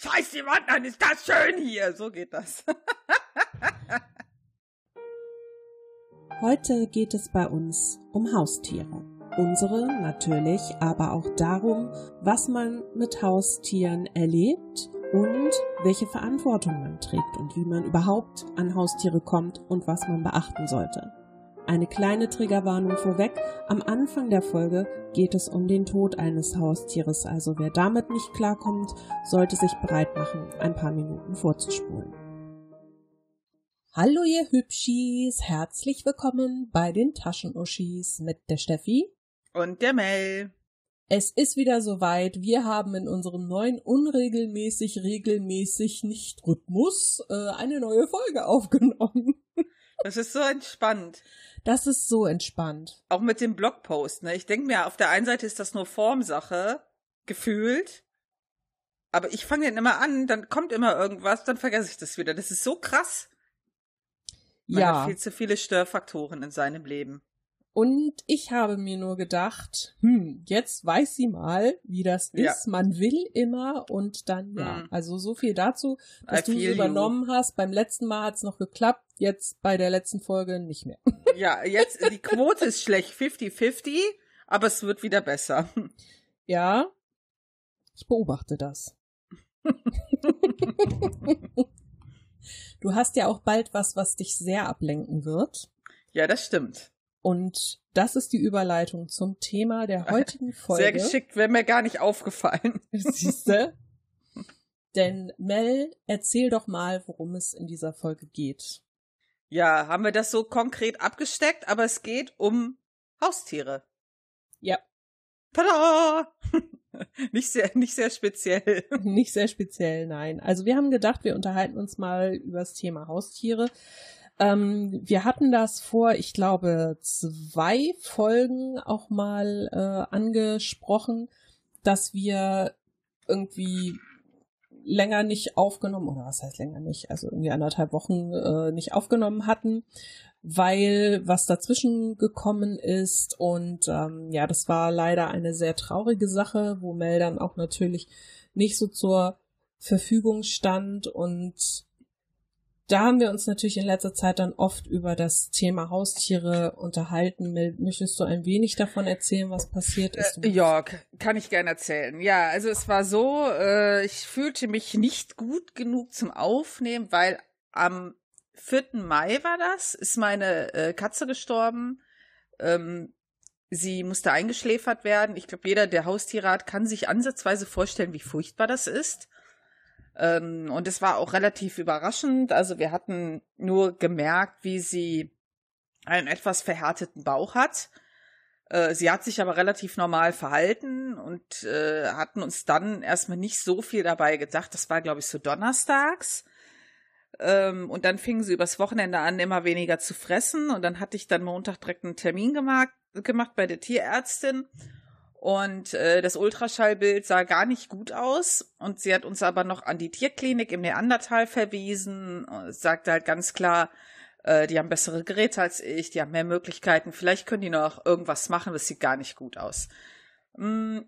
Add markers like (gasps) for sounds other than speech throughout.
Scheiß die Wand an, ist das schön hier. So geht das. (laughs) Heute geht es bei uns um Haustiere. Unsere natürlich, aber auch darum, was man mit Haustieren erlebt und welche Verantwortung man trägt und wie man überhaupt an Haustiere kommt und was man beachten sollte. Eine kleine Triggerwarnung vorweg. Am Anfang der Folge geht es um den Tod eines Haustieres, also wer damit nicht klarkommt, sollte sich bereit machen, ein paar Minuten vorzuspulen. Hallo ihr Hübschis, herzlich willkommen bei den Taschenuschis mit der Steffi und der Mel. Es ist wieder soweit. Wir haben in unserem neuen unregelmäßig, regelmäßig nicht Rhythmus äh, eine neue Folge aufgenommen. Das ist so entspannt. Das ist so entspannt. Auch mit dem Blogpost, ne? Ich denke mir, auf der einen Seite ist das nur Formsache, gefühlt. Aber ich fange den immer an, dann kommt immer irgendwas, dann vergesse ich das wieder. Das ist so krass. Man ja. hat viel zu viele Störfaktoren in seinem Leben. Und ich habe mir nur gedacht, hm, jetzt weiß sie mal, wie das ist. Ja. Man will immer und dann ja. Hm. Also so viel dazu, dass du es übernommen you. hast. Beim letzten Mal hat es noch geklappt, jetzt bei der letzten Folge nicht mehr. (laughs) Ja, jetzt die Quote ist schlecht, 50-50, aber es wird wieder besser. Ja, ich beobachte das. (laughs) du hast ja auch bald was, was dich sehr ablenken wird. Ja, das stimmt. Und das ist die Überleitung zum Thema der heutigen Folge. Sehr geschickt, wäre mir gar nicht aufgefallen. (laughs) (laughs) Siehste? Denn Mel, erzähl doch mal, worum es in dieser Folge geht. Ja, haben wir das so konkret abgesteckt, aber es geht um Haustiere. Ja. Tada! (laughs) nicht sehr, nicht sehr speziell. Nicht sehr speziell, nein. Also wir haben gedacht, wir unterhalten uns mal über das Thema Haustiere. Ähm, wir hatten das vor, ich glaube, zwei Folgen auch mal äh, angesprochen, dass wir irgendwie länger nicht aufgenommen, oder was heißt länger nicht, also irgendwie anderthalb Wochen äh, nicht aufgenommen hatten, weil was dazwischen gekommen ist. Und ähm, ja, das war leider eine sehr traurige Sache, wo Mel dann auch natürlich nicht so zur Verfügung stand. Und da haben wir uns natürlich in letzter Zeit dann oft über das Thema Haustiere unterhalten. Möchtest du ein wenig davon erzählen, was passiert ist? Äh, ja, kann ich gerne erzählen. Ja, also es war so, äh, ich fühlte mich nicht gut genug zum Aufnehmen, weil am 4. Mai war das, ist meine äh, Katze gestorben. Ähm, sie musste eingeschläfert werden. Ich glaube, jeder, der Haustiere hat, kann sich ansatzweise vorstellen, wie furchtbar das ist. Ähm, und es war auch relativ überraschend. Also wir hatten nur gemerkt, wie sie einen etwas verhärteten Bauch hat. Äh, sie hat sich aber relativ normal verhalten und äh, hatten uns dann erstmal nicht so viel dabei gedacht. Das war, glaube ich, so donnerstags. Ähm, und dann fingen sie übers Wochenende an, immer weniger zu fressen. Und dann hatte ich dann Montag direkt einen Termin gemacht, gemacht bei der Tierärztin. Und äh, das Ultraschallbild sah gar nicht gut aus. Und sie hat uns aber noch an die Tierklinik im Neandertal verwiesen. Sagte halt ganz klar, äh, die haben bessere Geräte als ich, die haben mehr Möglichkeiten. Vielleicht können die noch irgendwas machen, das sieht gar nicht gut aus. Mm,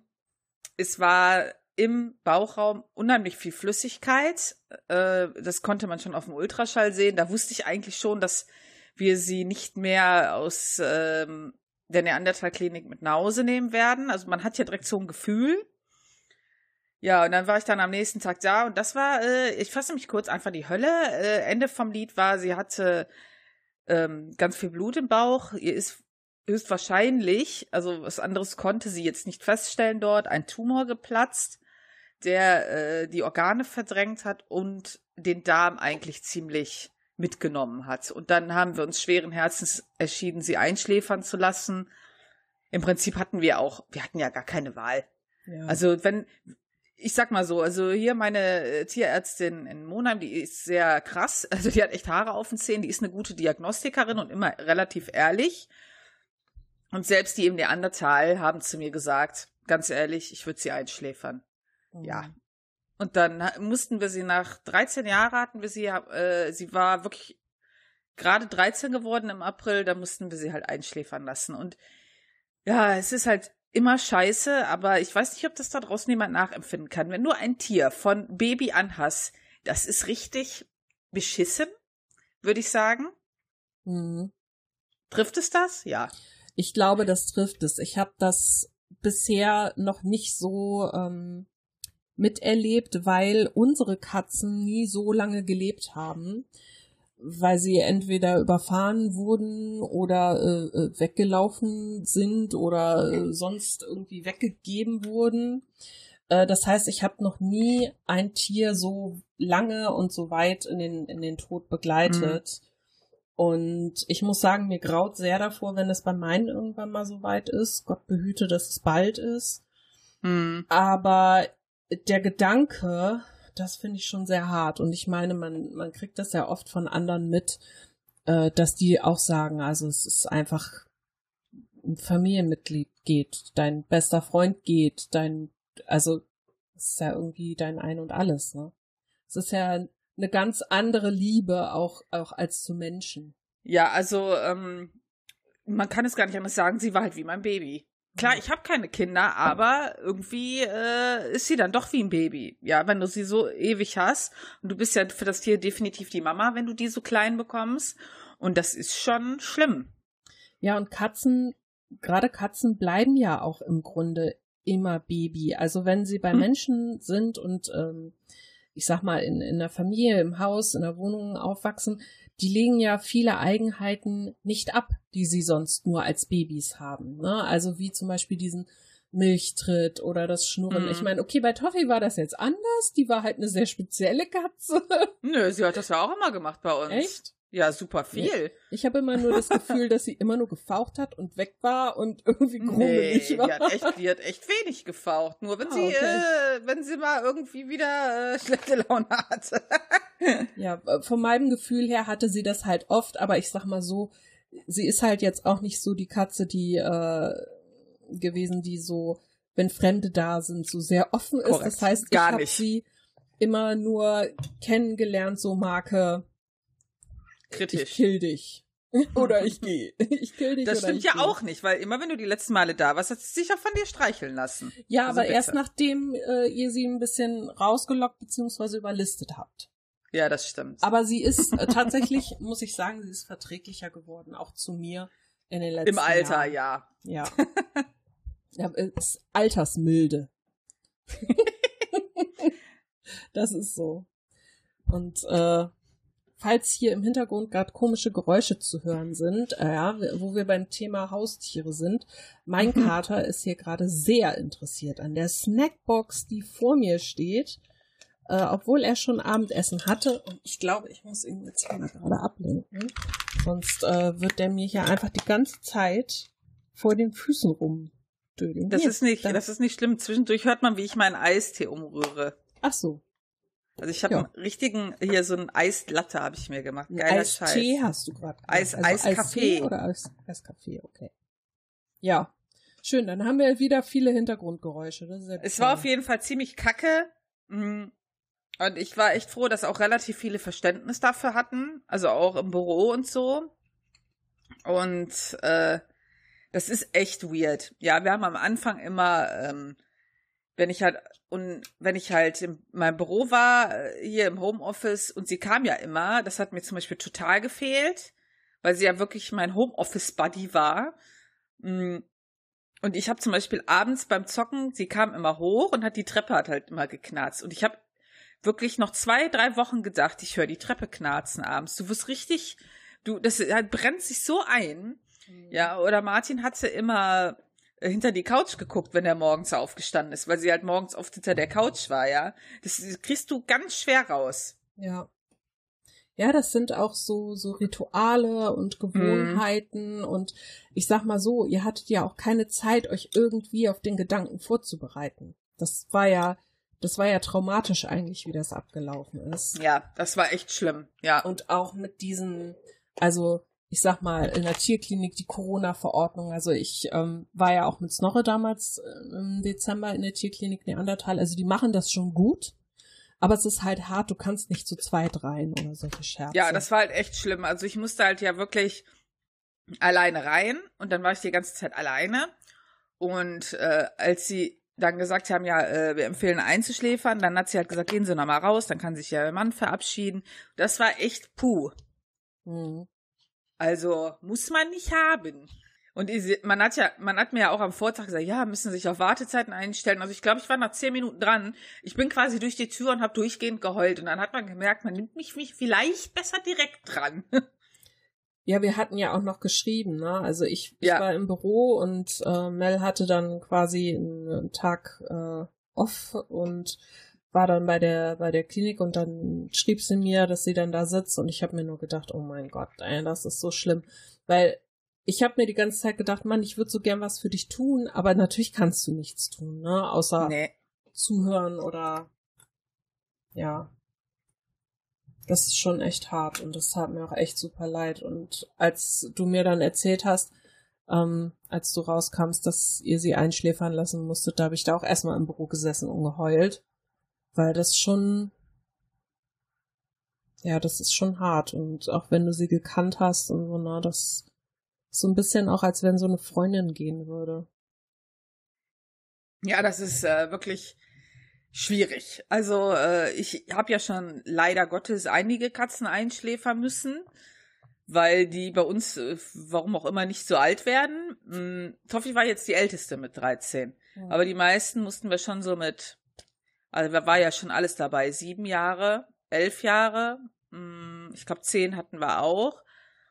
es war im Bauchraum unheimlich viel Flüssigkeit. Äh, das konnte man schon auf dem Ultraschall sehen. Da wusste ich eigentlich schon, dass wir sie nicht mehr aus ähm, der Neandertal-Klinik mit nach Hause nehmen werden. Also man hat ja direkt so ein Gefühl. Ja, und dann war ich dann am nächsten Tag da und das war, äh, ich fasse mich kurz, einfach die Hölle. Äh, Ende vom Lied war, sie hatte ähm, ganz viel Blut im Bauch. Ihr ist höchstwahrscheinlich, also was anderes konnte sie jetzt nicht feststellen dort, ein Tumor geplatzt, der äh, die Organe verdrängt hat und den Darm eigentlich ziemlich mitgenommen hat. Und dann haben wir uns schweren Herzens entschieden, sie einschläfern zu lassen. Im Prinzip hatten wir auch, wir hatten ja gar keine Wahl. Ja. Also wenn, ich sag mal so, also hier meine äh, Tierärztin in Monheim, die ist sehr krass, (laughs) also die hat echt Haare auf den Zähnen, die ist eine gute Diagnostikerin und immer relativ ehrlich. Und selbst die im Neandertal haben zu mir gesagt, ganz ehrlich, ich würde sie einschläfern. Mhm. Ja, und dann mussten wir sie nach 13 Jahren hatten wir sie, äh, sie war wirklich gerade 13 geworden im April, da mussten wir sie halt einschläfern lassen. Und ja, es ist halt immer scheiße, aber ich weiß nicht, ob das da draußen jemand nachempfinden kann. Wenn du ein Tier von Baby an hast, das ist richtig beschissen, würde ich sagen. Mhm. Trifft es das? Ja. Ich glaube, das trifft es. Ich habe das bisher noch nicht so ähm, miterlebt, weil unsere Katzen nie so lange gelebt haben, weil sie entweder überfahren wurden oder äh, äh weggelaufen sind oder äh, sonst irgendwie weggegeben wurden. Äh, das heißt, ich habe noch nie ein Tier so lange und so weit in den, in den Tod begleitet. Mhm. Und ich muss sagen, mir graut sehr davor, wenn es bei meinen irgendwann mal so weit ist. Gott behüte, dass es bald ist. Mhm. Aber der Gedanke, das finde ich schon sehr hart. Und ich meine, man, man kriegt das ja oft von anderen mit, äh, dass die auch sagen, also es ist einfach ein Familienmitglied geht, dein bester Freund geht, dein also es ist ja irgendwie dein Ein und alles, ne? Es ist ja eine ganz andere Liebe auch, auch als zu Menschen. Ja, also ähm, man kann es gar nicht anders sagen, sie war halt wie mein Baby. Klar, ich habe keine Kinder, aber irgendwie äh, ist sie dann doch wie ein Baby. Ja, wenn du sie so ewig hast und du bist ja für das Tier definitiv die Mama, wenn du die so klein bekommst. Und das ist schon schlimm. Ja, und Katzen, gerade Katzen bleiben ja auch im Grunde immer Baby. Also wenn sie bei hm. Menschen sind und ähm, ich sag mal in, in der Familie, im Haus, in der Wohnung aufwachsen, die legen ja viele Eigenheiten nicht ab, die sie sonst nur als Babys haben. Ne? Also wie zum Beispiel diesen Milchtritt oder das Schnurren. Mhm. Ich meine, okay, bei Toffee war das jetzt anders. Die war halt eine sehr spezielle Katze. Nö, sie hat das ja auch immer gemacht bei uns. Echt? Ja, super viel. Ich habe immer nur das (laughs) Gefühl, dass sie immer nur gefaucht hat und weg war und (laughs) irgendwie grummelig nee, war. Die hat, echt, die hat echt wenig gefaucht. Nur wenn ah, sie, okay. äh, wenn sie mal irgendwie wieder äh, schlechte Laune hatte. (laughs) ja, äh, von meinem Gefühl her hatte sie das halt oft, aber ich sag mal so, sie ist halt jetzt auch nicht so die Katze, die äh, gewesen, die so, wenn Fremde da sind, so sehr offen ist. Korrekt. Das heißt, ich habe sie immer nur kennengelernt, so Marke kritisch. Ich kill dich. (laughs) oder ich gehe. (laughs) Ich kill dich. Das stimmt ja geh. auch nicht, weil immer wenn du die letzten Male da warst, hat sie sich auch von dir streicheln lassen. Ja, also aber bitte. erst nachdem äh, ihr sie ein bisschen rausgelockt bzw. überlistet habt. Ja, das stimmt. Aber sie ist äh, tatsächlich, (laughs) muss ich sagen, sie ist verträglicher geworden, auch zu mir in den letzten Im Alter, Jahren. ja. Ja. ja ist altersmilde. das ist so. Und äh, falls hier im Hintergrund gerade komische Geräusche zu hören sind, äh, ja, wo wir beim Thema Haustiere sind, mein mhm. Kater ist hier gerade sehr interessiert an der Snackbox, die vor mir steht, äh, obwohl er schon Abendessen hatte. Und ich glaube, ich muss ihn jetzt mal gerade ablenken, sonst äh, wird der mir hier einfach die ganze Zeit vor den Füßen rumdödeln. Das hier, ist nicht, das ist nicht schlimm. Zwischendurch hört man, wie ich meinen Eistee umrühre. Ach so. Also ich habe ja. einen richtigen, hier so ein Eislatte habe ich mir gemacht. Geiler Eis Scheiß. Tee hast du gerade. Eis, also Eiskaffee. Eis oder Eis, Eiskaffee, okay. Ja. Schön, dann haben wir wieder viele Hintergrundgeräusche. Ja es war auf jeden Fall ziemlich kacke. Mm. Und ich war echt froh, dass auch relativ viele Verständnis dafür hatten. Also auch im Büro und so. Und äh, das ist echt weird. Ja, wir haben am Anfang immer ähm, wenn ich halt und wenn ich halt in meinem Büro war, äh, hier im Homeoffice und sie kam ja immer, das hat mir zum Beispiel total gefehlt, weil sie ja wirklich mein Homeoffice-Buddy war. Mm. Und ich habe zum Beispiel abends beim Zocken, sie kam immer hoch und hat die Treppe hat halt immer geknarzt. Und ich habe wirklich noch zwei, drei Wochen gedacht, ich höre die Treppe knarzen abends. Du wirst richtig, du, das halt brennt sich so ein. Mhm. Ja, oder Martin hatte immer hinter die Couch geguckt, wenn er morgens aufgestanden ist, weil sie halt morgens oft hinter der Couch war, ja. Das kriegst du ganz schwer raus. Ja. Ja, das sind auch so, so Rituale und Gewohnheiten mhm. und ich sag mal so, ihr hattet ja auch keine Zeit, euch irgendwie auf den Gedanken vorzubereiten. Das war ja, das war ja traumatisch eigentlich, wie das abgelaufen ist. Ja, das war echt schlimm, ja. Und auch mit diesen, also ich sag mal, in der Tierklinik die Corona-Verordnung. Also ich ähm, war ja auch mit Snorre damals äh, im Dezember in der Tierklinik Neandertal. Also die machen das schon gut. Aber es ist halt hart, du kannst nicht zu zweit rein oder solche Scherze. Ja, das war halt echt schlimm. Also ich musste halt ja wirklich alleine rein und dann war ich die ganze Zeit alleine. Und äh, als sie dann gesagt haben, ja, äh, wir empfehlen einzuschläfern, dann hat sie halt gesagt, gehen Sie noch mal raus, dann kann sich ja der Mann verabschieden. Das war echt puh. Mhm. Also muss man nicht haben. Und man hat ja, man hat mir ja auch am Vortag gesagt, ja, müssen sich auf Wartezeiten einstellen. Also ich glaube, ich war nach zehn Minuten dran. Ich bin quasi durch die Tür und habe durchgehend geheult. Und dann hat man gemerkt, man nimmt mich vielleicht besser direkt dran. (laughs) Ja, wir hatten ja auch noch geschrieben, ne? Also ich, ich ja. war im Büro und äh, Mel hatte dann quasi einen Tag äh, off und war dann bei der bei der Klinik und dann schrieb sie mir, dass sie dann da sitzt und ich habe mir nur gedacht, oh mein Gott, ey, das ist so schlimm, weil ich habe mir die ganze Zeit gedacht, Mann, ich würde so gern was für dich tun, aber natürlich kannst du nichts tun, ne? Außer nee. zuhören oder ja. Das ist schon echt hart und das tat mir auch echt super leid. Und als du mir dann erzählt hast, ähm, als du rauskamst, dass ihr sie einschläfern lassen musstet, da habe ich da auch erstmal im Büro gesessen und geheult. Weil das schon, ja, das ist schon hart. Und auch wenn du sie gekannt hast und so, na, das so ein bisschen auch, als wenn so eine Freundin gehen würde. Ja, das ist äh, wirklich schwierig. Also äh, ich habe ja schon leider Gottes einige Katzen einschläfern müssen, weil die bei uns, äh, warum auch immer, nicht so alt werden. Hm, Toffi war jetzt die älteste mit 13. Mhm. Aber die meisten mussten wir schon so mit, also da war ja schon alles dabei. Sieben Jahre, elf Jahre, hm, ich glaube zehn hatten wir auch.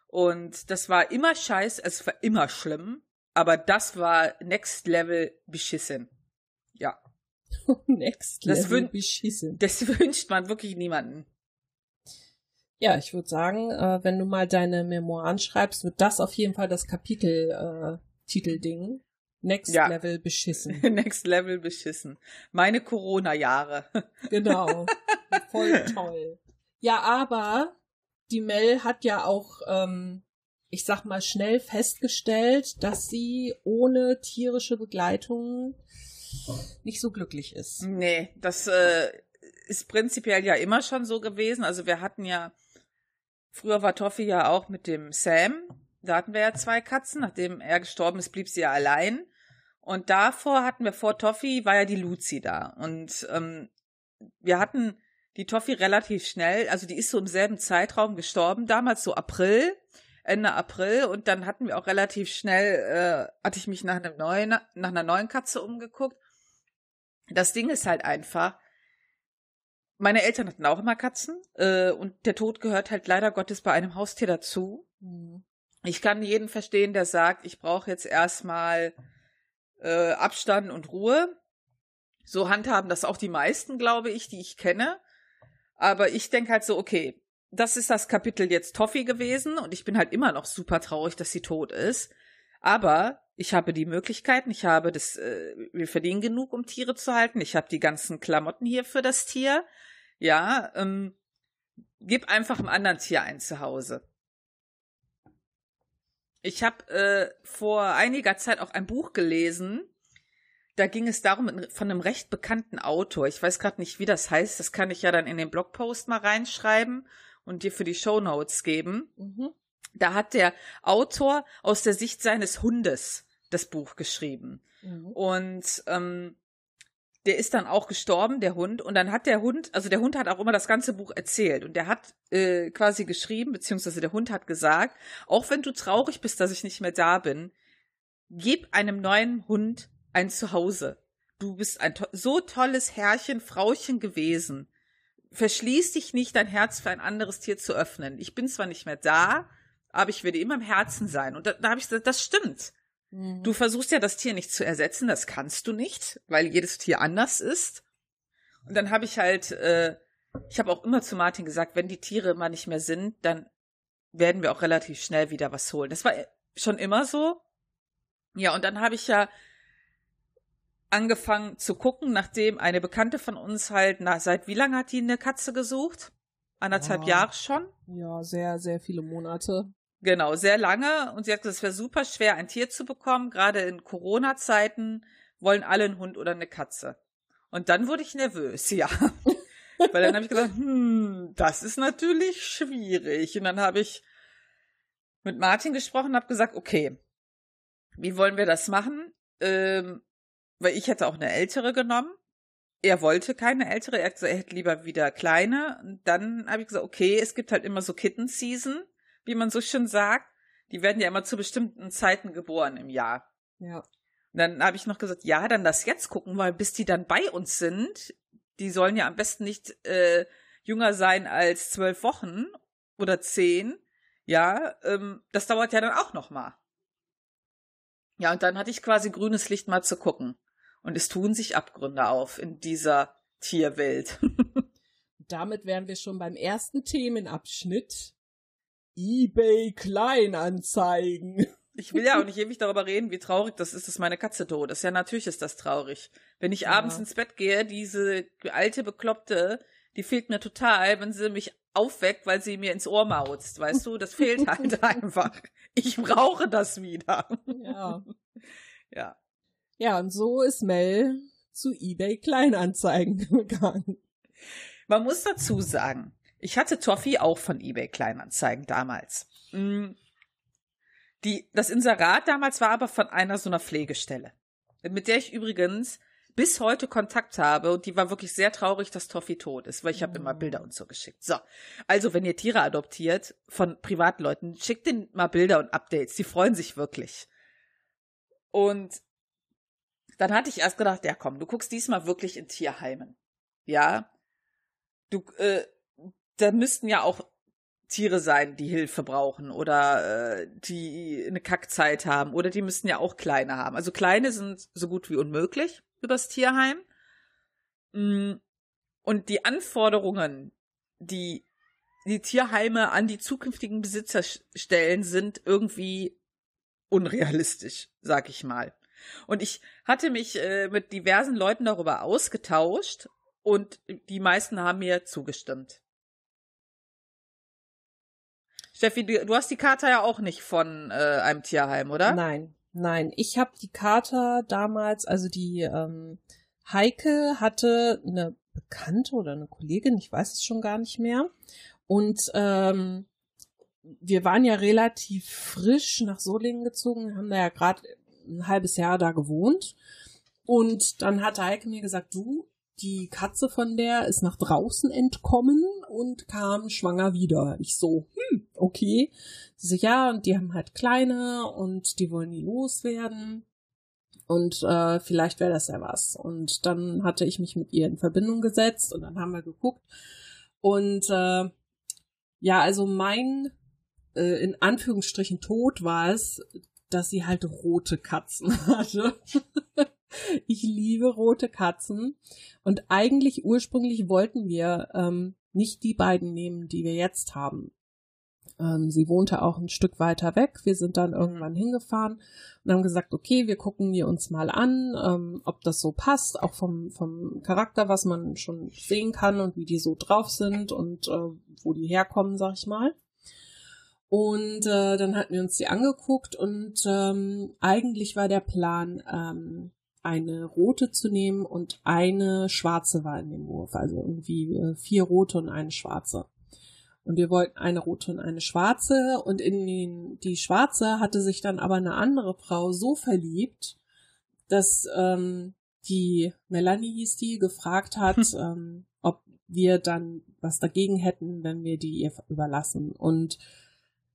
Und das war immer scheiß, es war immer schlimm, aber das war Next Level beschissen. Ja. (laughs) Next Level das beschissen. Das (laughs) wünscht man wirklich niemanden. Ja, ich würde sagen, äh, wenn du mal deine Memoiren schreibst, wird das auf jeden Fall das Kapitel-Titelding. Äh, Next ja. Level beschissen. (laughs) Next Level beschissen. Meine Corona-Jahre. (laughs) genau. Voll (laughs) toll. Ja, aber die Mel hat ja auch, ähm, ich sag mal, schnell festgestellt, dass sie ohne tierische Begleitung nicht so glücklich ist. Nee, das äh, ist prinzipiell ja immer schon so gewesen. Also wir hatten ja, früher war Toffi ja auch mit dem Sam, da hatten wir ja zwei Katzen. Nachdem er gestorben ist, blieb sie ja allein. Und davor hatten wir vor Toffi, war ja die Luzi da. Und ähm, wir hatten die Toffi relativ schnell, also die ist so im selben Zeitraum gestorben, damals so April, Ende April und dann hatten wir auch relativ schnell, äh, hatte ich mich nach einem neuen, nach einer neuen Katze umgeguckt. Das Ding ist halt einfach, meine Eltern hatten auch immer Katzen äh, und der Tod gehört halt leider Gottes bei einem Haustier dazu. Mhm. Ich kann jeden verstehen, der sagt, ich brauche jetzt erstmal äh, Abstand und Ruhe. So handhaben das auch die meisten, glaube ich, die ich kenne. Aber ich denke halt so, okay, das ist das Kapitel jetzt Toffee gewesen und ich bin halt immer noch super traurig, dass sie tot ist. Aber ich habe die Möglichkeiten, ich habe das, äh, wir verdienen genug, um Tiere zu halten. Ich habe die ganzen Klamotten hier für das Tier. Ja, ähm, gib einfach einem anderen Tier ein Zuhause. Ich habe äh, vor einiger Zeit auch ein Buch gelesen, da ging es darum, von einem recht bekannten Autor. Ich weiß gerade nicht, wie das heißt. Das kann ich ja dann in den Blogpost mal reinschreiben und dir für die Show Notes geben. Mhm. Da hat der Autor aus der Sicht seines Hundes das Buch geschrieben. Mhm. Und ähm, der ist dann auch gestorben, der Hund. Und dann hat der Hund, also der Hund hat auch immer das ganze Buch erzählt. Und der hat äh, quasi geschrieben, beziehungsweise der Hund hat gesagt, auch wenn du traurig bist, dass ich nicht mehr da bin, gib einem neuen Hund ein Zuhause. Du bist ein to so tolles Herrchen, Frauchen gewesen. Verschließ dich nicht, dein Herz für ein anderes Tier zu öffnen. Ich bin zwar nicht mehr da, aber ich werde immer im Herzen sein. Und da, da habe ich gesagt, das stimmt. Mhm. Du versuchst ja das Tier nicht zu ersetzen, das kannst du nicht, weil jedes Tier anders ist. Und dann habe ich halt, äh, ich habe auch immer zu Martin gesagt, wenn die Tiere mal nicht mehr sind, dann werden wir auch relativ schnell wieder was holen. Das war schon immer so. Ja, und dann habe ich ja angefangen zu gucken, nachdem eine Bekannte von uns halt, na, seit wie lange hat die eine Katze gesucht? Anderthalb ja. Jahre schon? Ja, sehr, sehr viele Monate. Genau, sehr lange. Und sie hat gesagt, es wäre super schwer, ein Tier zu bekommen. Gerade in Corona-Zeiten wollen alle einen Hund oder eine Katze. Und dann wurde ich nervös, (laughs) ja. Weil dann habe ich gesagt, hm, das ist natürlich schwierig. Und dann habe ich mit Martin gesprochen und habe gesagt, okay, wie wollen wir das machen? ähm, weil ich hätte auch eine ältere genommen. Er wollte keine ältere, er, gesagt, er hätte lieber wieder kleine. Und dann habe ich gesagt, okay, es gibt halt immer so Kitten-Season, wie man so schön sagt. Die werden ja immer zu bestimmten Zeiten geboren im Jahr. Ja. Und dann habe ich noch gesagt, ja, dann das jetzt gucken, weil bis die dann bei uns sind, die sollen ja am besten nicht äh, jünger sein als zwölf Wochen oder zehn. Ja, ähm, das dauert ja dann auch noch mal. Ja, und dann hatte ich quasi grünes Licht mal zu gucken. Und es tun sich Abgründe auf in dieser Tierwelt. (laughs) Damit wären wir schon beim ersten Themenabschnitt. eBay Kleinanzeigen. Ich will ja auch nicht ewig darüber reden, wie traurig das ist, dass meine Katze tot ist. Ja, natürlich ist das traurig. Wenn ich ja. abends ins Bett gehe, diese alte Bekloppte, die fehlt mir total, wenn sie mich aufweckt, weil sie mir ins Ohr mauzt, weißt du? Das fehlt halt (laughs) einfach. Ich brauche das wieder. Ja. Ja. Ja, und so ist Mel zu eBay Kleinanzeigen (laughs) gegangen. Man muss dazu sagen, ich hatte Toffee auch von eBay Kleinanzeigen damals. Mm. Die, das Inserat damals war aber von einer so einer Pflegestelle, mit der ich übrigens bis heute Kontakt habe und die war wirklich sehr traurig, dass Toffee tot ist, weil ich habe immer Bilder und so geschickt. So, also wenn ihr Tiere adoptiert von Privatleuten, schickt denen mal Bilder und Updates, die freuen sich wirklich. Und dann hatte ich erst gedacht, ja komm, du guckst diesmal wirklich in Tierheimen. Ja, du, äh, da müssten ja auch Tiere sein, die Hilfe brauchen oder äh, die eine Kackzeit haben oder die müssten ja auch kleine haben. Also kleine sind so gut wie unmöglich übers Tierheim. Mm, und die Anforderungen, die die Tierheime an die zukünftigen Besitzer stellen, sind irgendwie unrealistisch, sag ich mal. Und ich hatte mich äh, mit diversen Leuten darüber ausgetauscht und die meisten haben mir zugestimmt. Steffi, du, du hast die Karte ja auch nicht von äh, einem Tierheim, oder? Nein, nein. Ich habe die Karte damals, also die ähm, Heike hatte eine Bekannte oder eine Kollegin, ich weiß es schon gar nicht mehr. Und ähm, wir waren ja relativ frisch nach Solingen gezogen, haben da ja gerade ein halbes Jahr da gewohnt. Und dann hat Heike mir gesagt, du, die Katze von der ist nach draußen entkommen und kam schwanger wieder. Ich so, hm, okay. Sie so, ja, und die haben halt kleine und die wollen nie loswerden. Und äh, vielleicht wäre das ja was. Und dann hatte ich mich mit ihr in Verbindung gesetzt und dann haben wir geguckt. Und äh, ja, also mein äh, in Anführungsstrichen Tod war es, dass sie halt rote Katzen (laughs) hatte. ich liebe rote Katzen. Und eigentlich ursprünglich wollten wir ähm, nicht die beiden nehmen, die wir jetzt haben. Ähm, sie wohnte auch ein Stück weiter weg. Wir sind dann irgendwann hingefahren und haben gesagt, okay, wir gucken wir uns mal an, ähm, ob das so passt, auch vom, vom Charakter, was man schon sehen kann und wie die so drauf sind und äh, wo die herkommen, sag ich mal. Und äh, dann hatten wir uns die angeguckt und ähm, eigentlich war der Plan, ähm, eine rote zu nehmen und eine schwarze war in dem Wurf. Also irgendwie äh, vier rote und eine schwarze. Und wir wollten eine rote und eine schwarze. Und in den, die schwarze hatte sich dann aber eine andere Frau so verliebt, dass ähm, die Melanie hieß die, gefragt hat, hm. ähm, ob wir dann was dagegen hätten, wenn wir die ihr überlassen. Und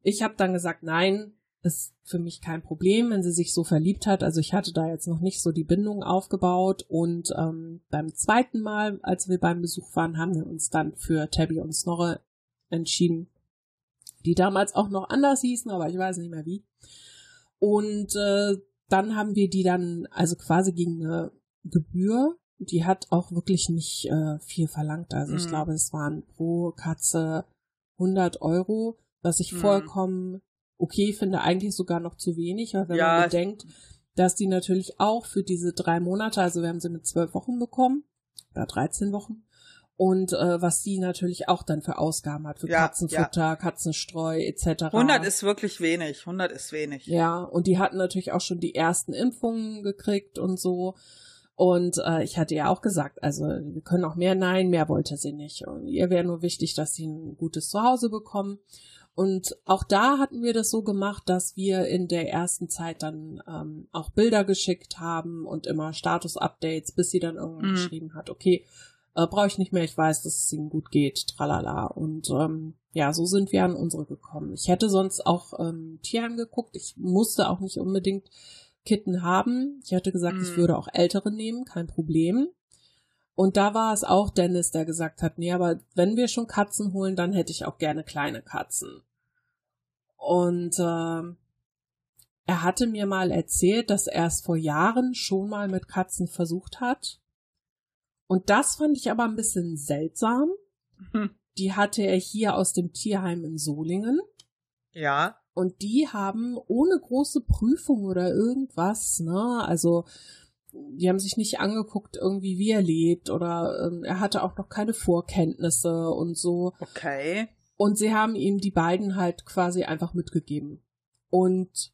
ich habe dann gesagt, nein, ist für mich kein Problem, wenn sie sich so verliebt hat. Also ich hatte da jetzt noch nicht so die Bindung aufgebaut und ähm, beim zweiten Mal, als wir beim Besuch waren, haben wir uns dann für Tabby und Snorre entschieden, die damals auch noch anders hießen, aber ich weiß nicht mehr wie. Und äh, dann haben wir die dann also quasi gegen eine Gebühr, die hat auch wirklich nicht äh, viel verlangt. Also mhm. ich glaube, es waren pro Katze 100 Euro was ich mhm. vollkommen okay finde, eigentlich sogar noch zu wenig, weil wenn ja. man bedenkt, dass die natürlich auch für diese drei Monate, also wir haben sie mit zwölf Wochen bekommen, oder 13 Wochen, und äh, was sie natürlich auch dann für Ausgaben hat, für ja, Katzenfutter, ja. Katzenstreu etc. 100 ist wirklich wenig, 100 ist wenig. Ja, und die hatten natürlich auch schon die ersten Impfungen gekriegt und so. Und äh, ich hatte ja auch gesagt, also wir können auch mehr, nein, mehr wollte sie nicht. Und ihr wäre nur wichtig, dass sie ein gutes Zuhause bekommen. Und auch da hatten wir das so gemacht, dass wir in der ersten Zeit dann ähm, auch Bilder geschickt haben und immer Status-Updates, bis sie dann irgendwann mhm. geschrieben hat, okay, äh, brauche ich nicht mehr, ich weiß, dass es ihnen gut geht, tralala. Und ähm, ja, so sind wir an unsere gekommen. Ich hätte sonst auch ähm, Tierheim geguckt. Ich musste auch nicht unbedingt Kitten haben. Ich hatte gesagt, mhm. ich würde auch ältere nehmen, kein Problem. Und da war es auch Dennis, der gesagt hat, nee, aber wenn wir schon Katzen holen, dann hätte ich auch gerne kleine Katzen. Und äh, er hatte mir mal erzählt, dass er es vor Jahren schon mal mit Katzen versucht hat. Und das fand ich aber ein bisschen seltsam. Hm. Die hatte er hier aus dem Tierheim in Solingen. Ja. Und die haben ohne große Prüfung oder irgendwas, ne, also die haben sich nicht angeguckt, irgendwie wie er lebt oder ähm, er hatte auch noch keine Vorkenntnisse und so. Okay. Und sie haben ihm die beiden halt quasi einfach mitgegeben. Und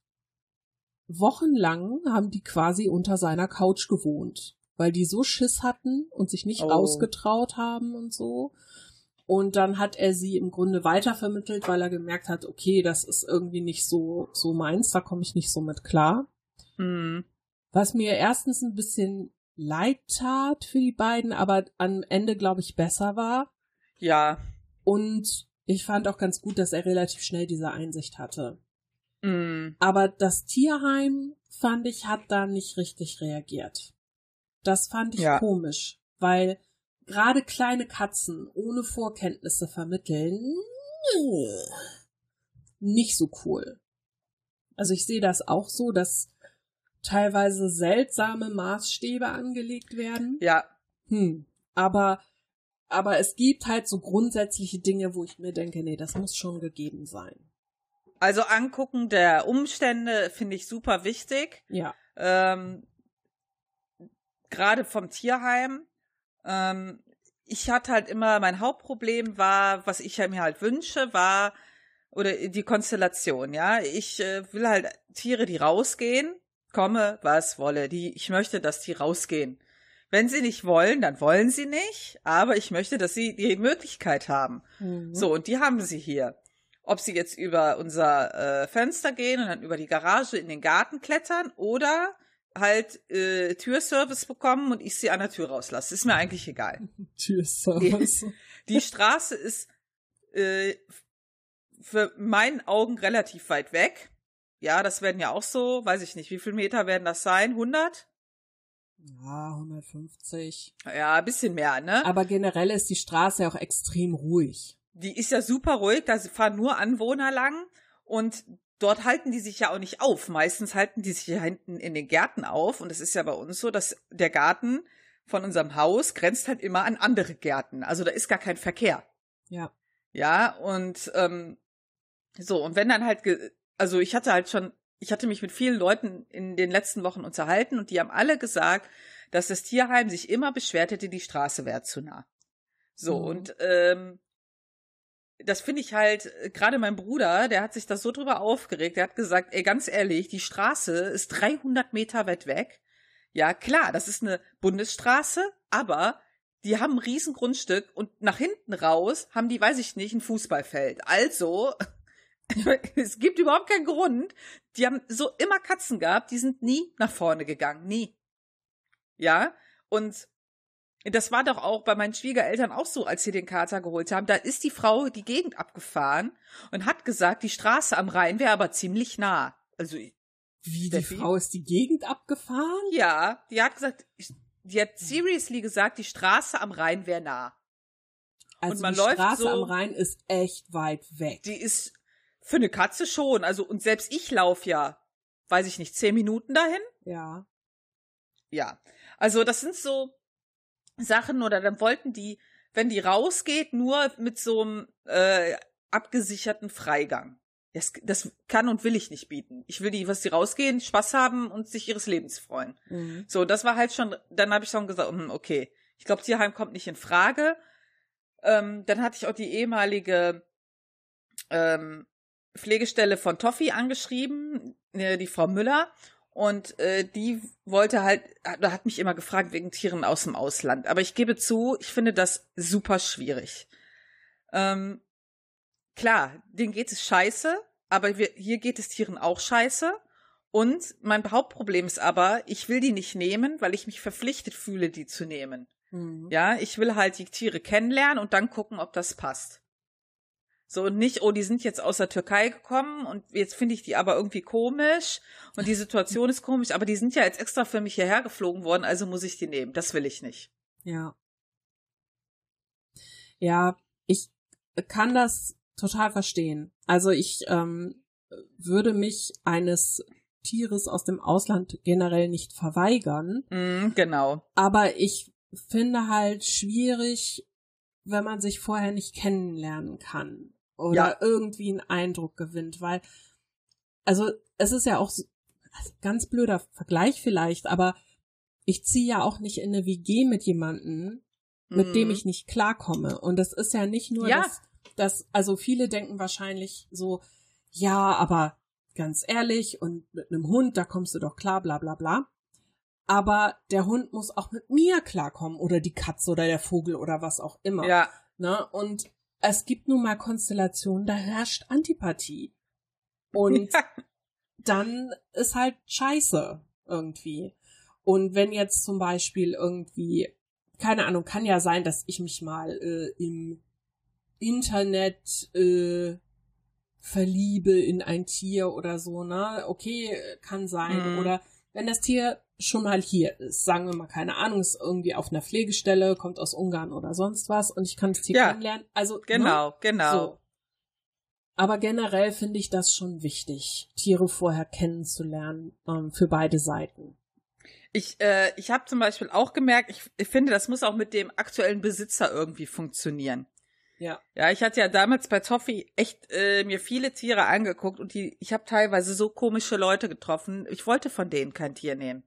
wochenlang haben die quasi unter seiner Couch gewohnt, weil die so Schiss hatten und sich nicht oh. rausgetraut haben und so. Und dann hat er sie im Grunde weitervermittelt, weil er gemerkt hat, okay, das ist irgendwie nicht so, so meins, da komme ich nicht so mit klar. Mhm. Was mir erstens ein bisschen leid tat für die beiden, aber am Ende, glaube ich, besser war. Ja. Und ich fand auch ganz gut, dass er relativ schnell diese Einsicht hatte. Mm. Aber das Tierheim, fand ich, hat da nicht richtig reagiert. Das fand ich ja. komisch, weil gerade kleine Katzen ohne Vorkenntnisse vermitteln, nicht so cool. Also ich sehe das auch so, dass teilweise seltsame Maßstäbe angelegt werden. Ja. Hm. Aber, aber es gibt halt so grundsätzliche Dinge, wo ich mir denke, nee, das muss schon gegeben sein. Also angucken der Umstände finde ich super wichtig. Ja. Ähm, Gerade vom Tierheim. Ähm, ich hatte halt immer, mein Hauptproblem war, was ich mir halt wünsche, war, oder die Konstellation, ja. Ich äh, will halt Tiere, die rausgehen, komme, was wolle. Die, ich möchte, dass die rausgehen. Wenn sie nicht wollen, dann wollen sie nicht, aber ich möchte, dass sie die Möglichkeit haben. Mhm. So, und die haben sie hier. Ob sie jetzt über unser äh, Fenster gehen und dann über die Garage in den Garten klettern oder halt äh, Türservice bekommen und ich sie an der Tür rauslasse. Ist mir eigentlich egal. (laughs) Türservice. Die, die Straße ist äh, für meinen Augen relativ weit weg. Ja, das werden ja auch so, weiß ich nicht, wie viel Meter werden das sein? 100? Ja, 150. Ja, ein bisschen mehr, ne? Aber generell ist die Straße ja auch extrem ruhig. Die ist ja super ruhig, da fahren nur Anwohner lang und dort halten die sich ja auch nicht auf. Meistens halten die sich hier hinten in den Gärten auf und es ist ja bei uns so, dass der Garten von unserem Haus grenzt halt immer an andere Gärten. Also da ist gar kein Verkehr. Ja. Ja, und ähm, so, und wenn dann halt also ich hatte halt schon, ich hatte mich mit vielen Leuten in den letzten Wochen unterhalten und die haben alle gesagt, dass das Tierheim sich immer beschwert hätte, die Straße wäre zu nah. So, mhm. und ähm, das finde ich halt, gerade mein Bruder, der hat sich das so drüber aufgeregt, der hat gesagt, ey, ganz ehrlich, die Straße ist 300 Meter weit weg. Ja, klar, das ist eine Bundesstraße, aber die haben ein Riesengrundstück und nach hinten raus haben die, weiß ich nicht, ein Fußballfeld. Also (laughs) es gibt überhaupt keinen Grund. Die haben so immer Katzen gehabt, die sind nie nach vorne gegangen, nie. Ja, und das war doch auch bei meinen Schwiegereltern auch so, als sie den Kater geholt haben. Da ist die Frau die Gegend abgefahren und hat gesagt, die Straße am Rhein wäre aber ziemlich nah. Also wie die Frau ist die Gegend abgefahren? Ja, die hat gesagt, die hat seriously gesagt, die Straße am Rhein wäre nah. Also und man die Straße so, am Rhein ist echt weit weg. Die ist für eine Katze schon. Also, und selbst ich laufe ja, weiß ich nicht, zehn Minuten dahin. Ja. Ja. Also, das sind so Sachen, oder dann wollten die, wenn die rausgeht, nur mit so einem äh, abgesicherten Freigang. Das, das kann und will ich nicht bieten. Ich will die, was die rausgehen, Spaß haben und sich ihres Lebens freuen. Mhm. So, das war halt schon, dann habe ich schon gesagt, hm, okay, ich glaube, Tierheim kommt nicht in Frage. Ähm, dann hatte ich auch die ehemalige ähm, Pflegestelle von Toffi angeschrieben, äh, die Frau Müller. Und äh, die wollte halt, da hat mich immer gefragt wegen Tieren aus dem Ausland. Aber ich gebe zu, ich finde das super schwierig. Ähm, klar, denen geht es scheiße, aber wir, hier geht es Tieren auch scheiße. Und mein Hauptproblem ist aber, ich will die nicht nehmen, weil ich mich verpflichtet fühle, die zu nehmen. Mhm. Ja, ich will halt die Tiere kennenlernen und dann gucken, ob das passt. So und nicht, oh, die sind jetzt aus der Türkei gekommen und jetzt finde ich die aber irgendwie komisch und die Situation ist komisch, aber die sind ja jetzt extra für mich hierher geflogen worden, also muss ich die nehmen. Das will ich nicht. Ja. Ja, ich kann das total verstehen. Also ich ähm, würde mich eines Tieres aus dem Ausland generell nicht verweigern. Mm, genau. Aber ich finde halt schwierig, wenn man sich vorher nicht kennenlernen kann oder ja. irgendwie einen Eindruck gewinnt, weil also es ist ja auch so, also ganz blöder Vergleich vielleicht, aber ich ziehe ja auch nicht in eine WG mit jemanden, mit mm. dem mhm. ich nicht klarkomme. Und das ist ja nicht nur ja. das, das, also viele denken wahrscheinlich so, ja, aber ganz ehrlich, und mit einem Hund, da kommst du doch klar, bla bla bla. Aber der Hund muss auch mit mir klarkommen oder die Katze oder der Vogel oder was auch immer. Ja. Ne? Und es gibt nun mal Konstellationen, da herrscht Antipathie. Und (laughs) ja. dann ist halt scheiße irgendwie. Und wenn jetzt zum Beispiel irgendwie, keine Ahnung, kann ja sein, dass ich mich mal äh, im Internet äh, verliebe in ein Tier oder so, ne? Okay, kann sein. Mhm. Oder wenn das Tier schon mal hier ist, sagen wir mal, keine Ahnung, ist irgendwie auf einer Pflegestelle, kommt aus Ungarn oder sonst was und ich kann das Tier ja, kennenlernen. Also genau, ne? genau. So. Aber generell finde ich das schon wichtig, Tiere vorher kennenzulernen, ähm, für beide Seiten. Ich, äh, ich habe zum Beispiel auch gemerkt, ich, ich finde, das muss auch mit dem aktuellen Besitzer irgendwie funktionieren. Ja. Ja, ich hatte ja damals bei Toffee echt äh, mir viele Tiere angeguckt und die, ich habe teilweise so komische Leute getroffen. Ich wollte von denen kein Tier nehmen.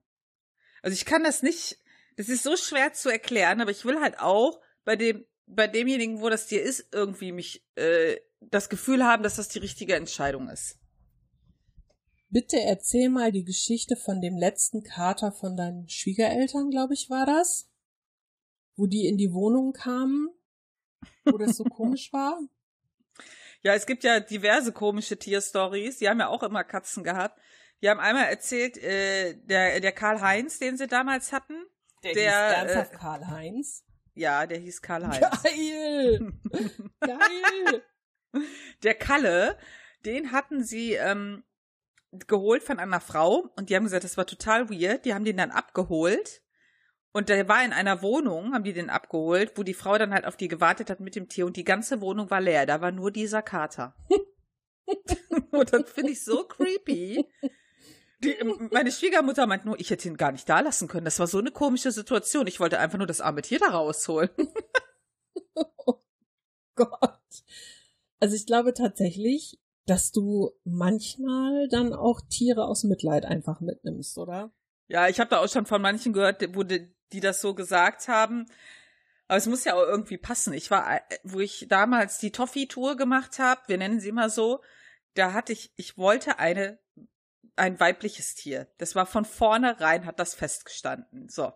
Also ich kann das nicht, das ist so schwer zu erklären, aber ich will halt auch bei dem, bei demjenigen, wo das Tier ist, irgendwie mich äh, das Gefühl haben, dass das die richtige Entscheidung ist. Bitte erzähl mal die Geschichte von dem letzten Kater von deinen Schwiegereltern, glaube ich, war das. Wo die in die Wohnung kamen wo das so (laughs) komisch war? Ja, es gibt ja diverse komische Tierstories. Die haben ja auch immer Katzen gehabt. Die haben einmal erzählt, äh, der, der Karl-Heinz, den sie damals hatten. Der, der hieß ernsthaft äh, Karl-Heinz? Ja, der hieß Karl-Heinz. Geil! (laughs) Geil! Der Kalle, den hatten sie ähm, geholt von einer Frau und die haben gesagt, das war total weird. Die haben den dann abgeholt und der war in einer Wohnung, haben die den abgeholt, wo die Frau dann halt auf die gewartet hat mit dem Tier und die ganze Wohnung war leer. Da war nur dieser Kater. (laughs) (laughs) und das finde ich so creepy. Die, meine Schwiegermutter meint nur, ich hätte ihn gar nicht da lassen können. Das war so eine komische Situation. Ich wollte einfach nur das arme Tier da rausholen. (laughs) oh Gott. Also ich glaube tatsächlich, dass du manchmal dann auch Tiere aus Mitleid einfach mitnimmst, oder? Ja, ich habe da auch schon von manchen gehört, wo die, die das so gesagt haben. Aber es muss ja auch irgendwie passen. Ich war, äh, wo ich damals die Toffee-Tour gemacht habe, wir nennen sie immer so, da hatte ich, ich wollte eine, ein weibliches Tier. Das war von vornherein, hat das festgestanden. So.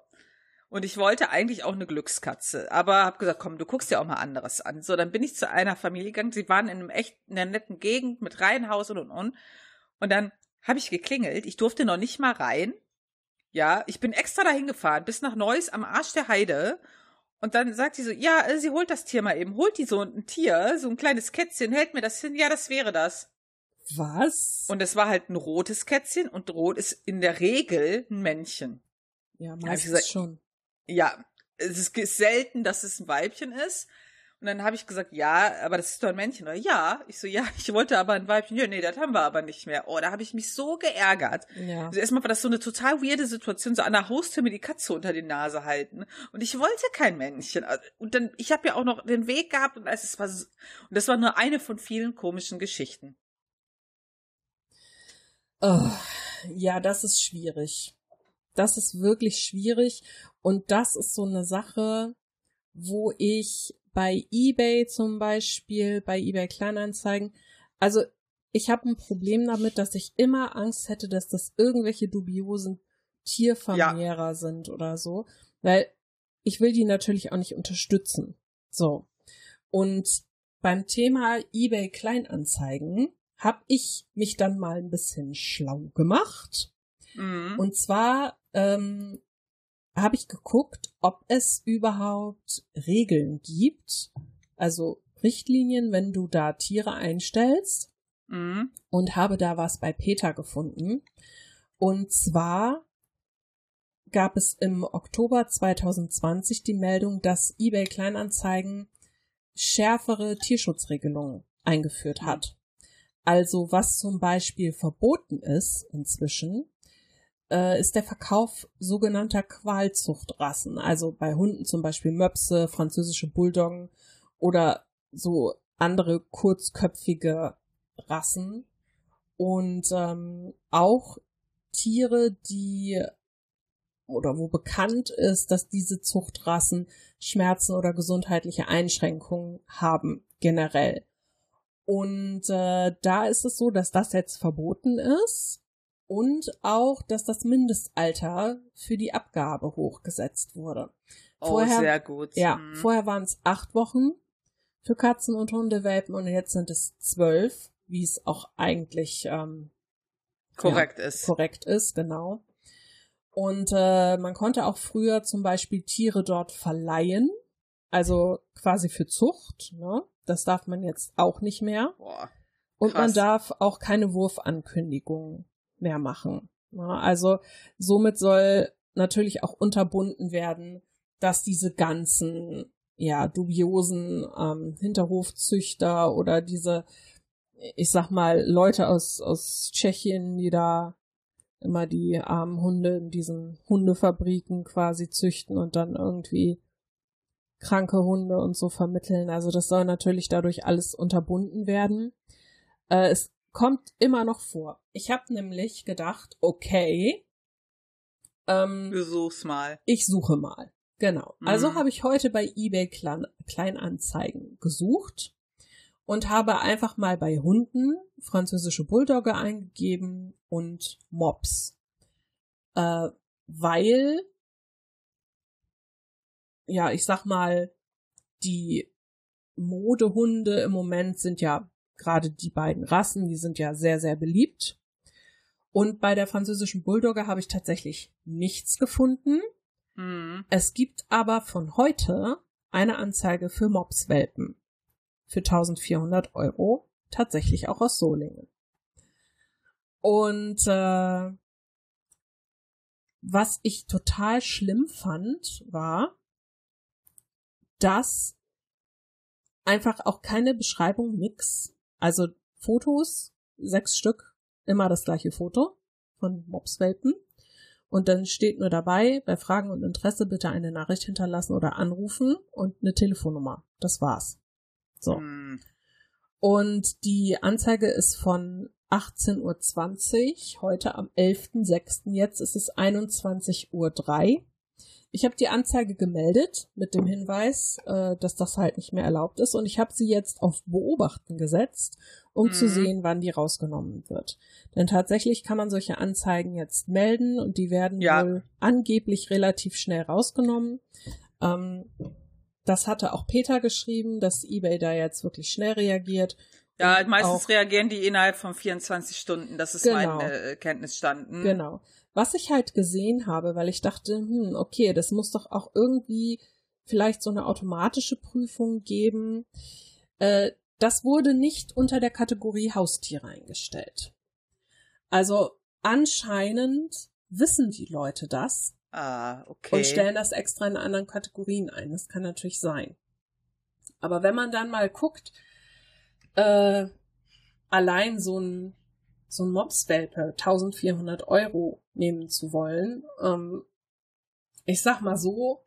Und ich wollte eigentlich auch eine Glückskatze, aber habe gesagt, komm, du guckst dir auch mal anderes an. So, dann bin ich zu einer Familie gegangen. Sie waren in einem echt, in einer netten Gegend mit Reihenhaus und und und. Und dann habe ich geklingelt. Ich durfte noch nicht mal rein. Ja, ich bin extra dahin gefahren, bis nach Neuss am Arsch der Heide. Und dann sagt sie so, ja, äh, sie holt das Tier mal eben. Holt die so ein Tier, so ein kleines Kätzchen, hält mir das hin. Ja, das wäre das. Was? Und es war halt ein rotes Kätzchen und rot ist in der Regel ein Männchen. Ja, meistens gesagt, schon. Ja, es ist selten, dass es ein Weibchen ist. Und dann habe ich gesagt, ja, aber das ist doch ein Männchen. Oder ja, ich so, ja, ich wollte aber ein Weibchen. Ja, nee, das haben wir aber nicht mehr. Oh, da habe ich mich so geärgert. Ja. Also erstmal war das so eine total weirde Situation, so an der Haustür mir die Katze unter die Nase halten. Und ich wollte kein Männchen. Also, und dann, ich habe ja auch noch den Weg gehabt und es war, so, und das war nur eine von vielen komischen Geschichten. Oh, ja, das ist schwierig. Das ist wirklich schwierig. Und das ist so eine Sache, wo ich bei eBay zum Beispiel, bei eBay Kleinanzeigen. Also ich habe ein Problem damit, dass ich immer Angst hätte, dass das irgendwelche dubiosen Tiervermehrer ja. sind oder so, weil ich will die natürlich auch nicht unterstützen. So. Und beim Thema eBay Kleinanzeigen habe ich mich dann mal ein bisschen schlau gemacht. Mhm. Und zwar ähm, habe ich geguckt, ob es überhaupt Regeln gibt, also Richtlinien, wenn du da Tiere einstellst. Mhm. Und habe da was bei Peter gefunden. Und zwar gab es im Oktober 2020 die Meldung, dass eBay Kleinanzeigen schärfere Tierschutzregelungen eingeführt hat. Also was zum Beispiel verboten ist inzwischen, äh, ist der Verkauf sogenannter Qualzuchtrassen. Also bei Hunden zum Beispiel Möpse, französische Bulldoggen oder so andere kurzköpfige Rassen. Und ähm, auch Tiere, die oder wo bekannt ist, dass diese Zuchtrassen Schmerzen oder gesundheitliche Einschränkungen haben generell. Und äh, da ist es so, dass das jetzt verboten ist und auch, dass das Mindestalter für die Abgabe hochgesetzt wurde. Oh, Vorher- sehr gut. Ja, Mhm. vorher waren es acht Wochen für Katzen und Hundewelpen und jetzt sind es zwölf, wie es auch eigentlich ähm, korrekt ist. korrekt ist, genau. Und äh, man konnte auch früher zum Beispiel Tiere dort verleihen, also quasi für Zucht. Ne? Das darf man jetzt auch nicht mehr. Boah. Und man darf auch keine Wurfankündigungen mehr machen. Also somit soll natürlich auch unterbunden werden, dass diese ganzen ja dubiosen ähm, Hinterhofzüchter oder diese ich sag mal Leute aus aus Tschechien, die da immer die armen Hunde in diesen Hundefabriken quasi züchten und dann irgendwie kranke Hunde und so vermitteln. Also das soll natürlich dadurch alles unterbunden werden. Äh, es kommt immer noch vor. Ich habe nämlich gedacht, okay, ähm, Besuch's mal. ich suche mal. Genau. Also Mhm. habe ich heute bei eBay Klein Kleinanzeigen gesucht und habe einfach mal bei Hunden französische Bulldogge eingegeben und Mops. Äh, weil, ja, ich sag mal, die Modehunde im Moment sind ja gerade die beiden Rassen, die sind ja sehr, sehr beliebt. Und bei der französischen Bulldogge habe ich tatsächlich nichts gefunden. Mhm. Es gibt aber von heute eine Anzeige für Mopswelpen für 1400 Euro, tatsächlich auch aus Solingen. Und äh, was ich total schlimm fand, war, dass einfach auch keine Beschreibung, nix. Also Fotos, sechs Stück, immer das gleiche Foto von Mopswelpen. Und dann steht nur dabei, bei Fragen und Interesse bitte eine Nachricht hinterlassen oder anrufen und eine Telefonnummer. Das war's. So. Mhm. Und die Anzeige ist von 18.20 Uhr, heute am 11.06. Jetzt ist es 21.03 Uhr. Ich habe die Anzeige gemeldet mit dem Hinweis, äh, dass das halt nicht mehr erlaubt ist. Und ich habe sie jetzt auf Beobachten gesetzt, um zu Mhm. sehen, wann die rausgenommen wird. Denn tatsächlich kann man solche Anzeigen jetzt melden und die werden Ja. wohl angeblich relativ schnell rausgenommen. Ähm, das hatte auch Peter geschrieben, dass eBay da jetzt wirklich schnell reagiert. Ja, meistens auch- reagieren die innerhalb von 24 Stunden. Das ist Genau. mein äh, Kenntnisstand. Mhm. Genau. Was ich halt gesehen habe, weil ich dachte, hm, okay, das muss doch auch irgendwie vielleicht so eine automatische Prüfung geben. Äh, das wurde nicht unter der Kategorie Haustiere eingestellt. Also anscheinend wissen die Leute das Ah, okay. und stellen das extra in anderen Kategorien ein. Das kann natürlich sein. Aber wenn man dann mal guckt, äh, allein so ein, so ein Mopswelpe 1400 Euro nehmen zu wollen, ähm, ich sag mal so,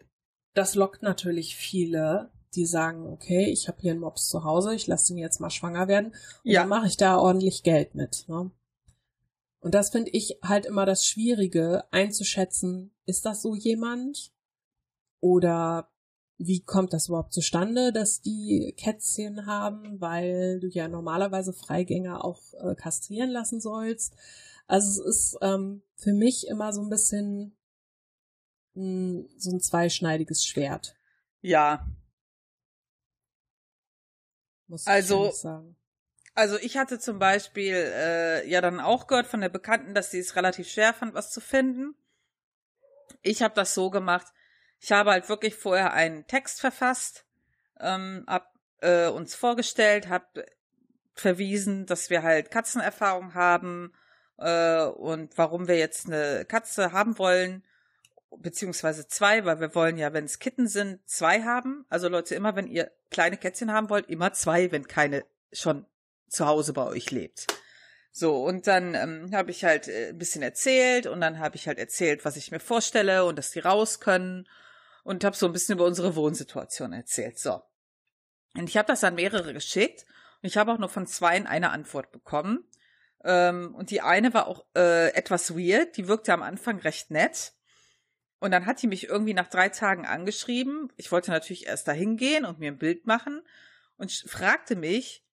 das lockt natürlich viele, die sagen, okay, ich habe hier einen Mops zu Hause, ich lasse ihn jetzt mal schwanger werden und Ja. dann mache ich da ordentlich Geld mit. Ne? Und das finde ich halt immer das Schwierige, einzuschätzen, ist das so jemand? Oder wie kommt das überhaupt zustande, dass die Kätzchen haben, weil du ja normalerweise Freigänger auch äh, kastrieren lassen sollst. Also es ist ähm, für mich immer so ein bisschen mh, so ein zweischneidiges Schwert. Ja. muss also, ich sagen. Also ich hatte zum Beispiel äh, ja dann auch gehört von der Bekannten, dass sie es relativ schwer fand, was zu finden. Ich habe das so gemacht. Ich habe halt wirklich vorher einen Text verfasst, ähm, hab äh, uns vorgestellt, habe verwiesen, dass wir halt Katzenerfahrung haben äh, und warum wir jetzt eine Katze haben wollen, beziehungsweise zwei, weil wir wollen ja, wenn es Kitten sind, zwei haben. Also Leute, immer wenn ihr kleine Kätzchen haben wollt, immer zwei, wenn keine schon zu Hause bei euch lebt. So, und dann ähm, habe ich halt äh, ein bisschen erzählt und dann habe ich halt erzählt, was ich mir vorstelle und dass die raus können und habe so ein bisschen über unsere Wohnsituation erzählt. So. Und ich habe das an mehrere geschickt und ich habe auch nur von zweien eine Antwort bekommen. Ähm, und die eine war auch äh, etwas weird, die wirkte am Anfang recht nett. Und dann hat die mich irgendwie nach drei Tagen angeschrieben. Ich wollte natürlich erst dahin gehen und mir ein Bild machen und fragte mich,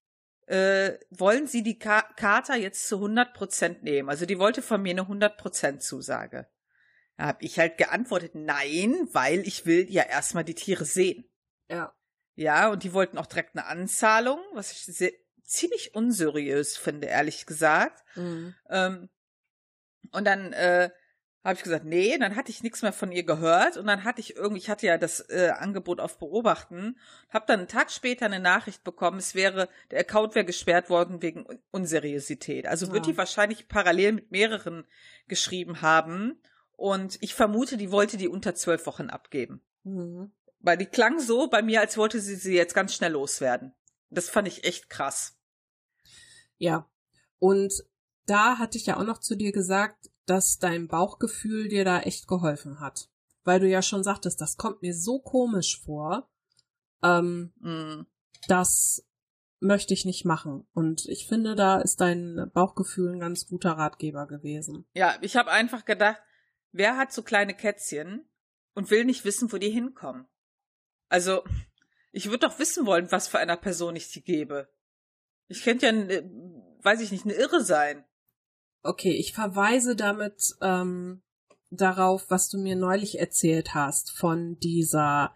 äh, wollen Sie die Ka Kater jetzt zu 100 Prozent nehmen? Also die wollte von mir eine 100 Prozent Zusage. Da habe ich halt geantwortet, nein, weil ich will ja erstmal die Tiere sehen. Ja. Ja, und die wollten auch direkt eine Anzahlung, was ich sehr, ziemlich unseriös finde, ehrlich gesagt. Mhm. Ähm, und dann äh, habe ich gesagt, nee, dann hatte ich nichts mehr von ihr gehört und dann hatte ich irgendwie, ich hatte ja das äh, Angebot auf Beobachten, habe dann einen Tag später eine Nachricht bekommen, es wäre, der Account wäre gesperrt worden wegen Unseriosität. Also ja. wird die wahrscheinlich parallel mit mehreren geschrieben haben und ich vermute, die wollte die unter zwölf Wochen abgeben. Mhm. Weil die klang so bei mir, als wollte sie sie jetzt ganz schnell loswerden. Das fand ich echt krass. Ja. Und da hatte ich ja auch noch zu dir gesagt, dass dein Bauchgefühl dir da echt geholfen hat. Weil du ja schon sagtest, das kommt mir so komisch vor. Ähm, mm. Das möchte ich nicht machen. Und ich finde, da ist dein Bauchgefühl ein ganz guter Ratgeber gewesen. Ja, ich habe einfach gedacht, wer hat so kleine Kätzchen und will nicht wissen, wo die hinkommen? Also, ich würde doch wissen wollen, was für einer Person ich die gebe. Ich könnte ja, weiß ich nicht, eine Irre sein. Okay, ich verweise damit ähm, darauf, was du mir neulich erzählt hast von dieser,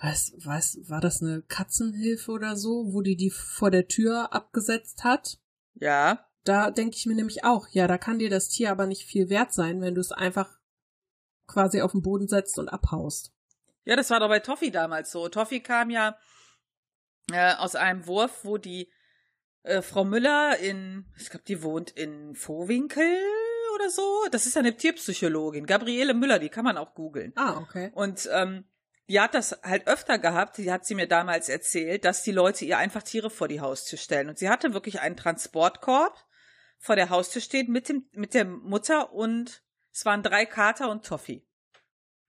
was, was, war das eine Katzenhilfe oder so, wo die die vor der Tür abgesetzt hat? Ja. Da denke ich mir nämlich auch, ja, da kann dir das Tier aber nicht viel wert sein, wenn du es einfach quasi auf den Boden setzt und abhaust. Ja, das war doch bei Toffi damals so. Toffi kam ja äh, aus einem Wurf, wo die äh, Frau Müller in, ich glaube, die wohnt in Vohwinkel oder so. Das ist eine Tierpsychologin, Gabriele Müller, die kann man auch googeln. Ah, okay. Und ähm, die hat das halt öfter gehabt, die hat sie mir damals erzählt, dass die Leute ihr einfach Tiere vor die Haustür stellen. Und sie hatte wirklich einen Transportkorb vor der Haustür stehen mit dem, mit der Mutter und es waren drei Kater und Toffi.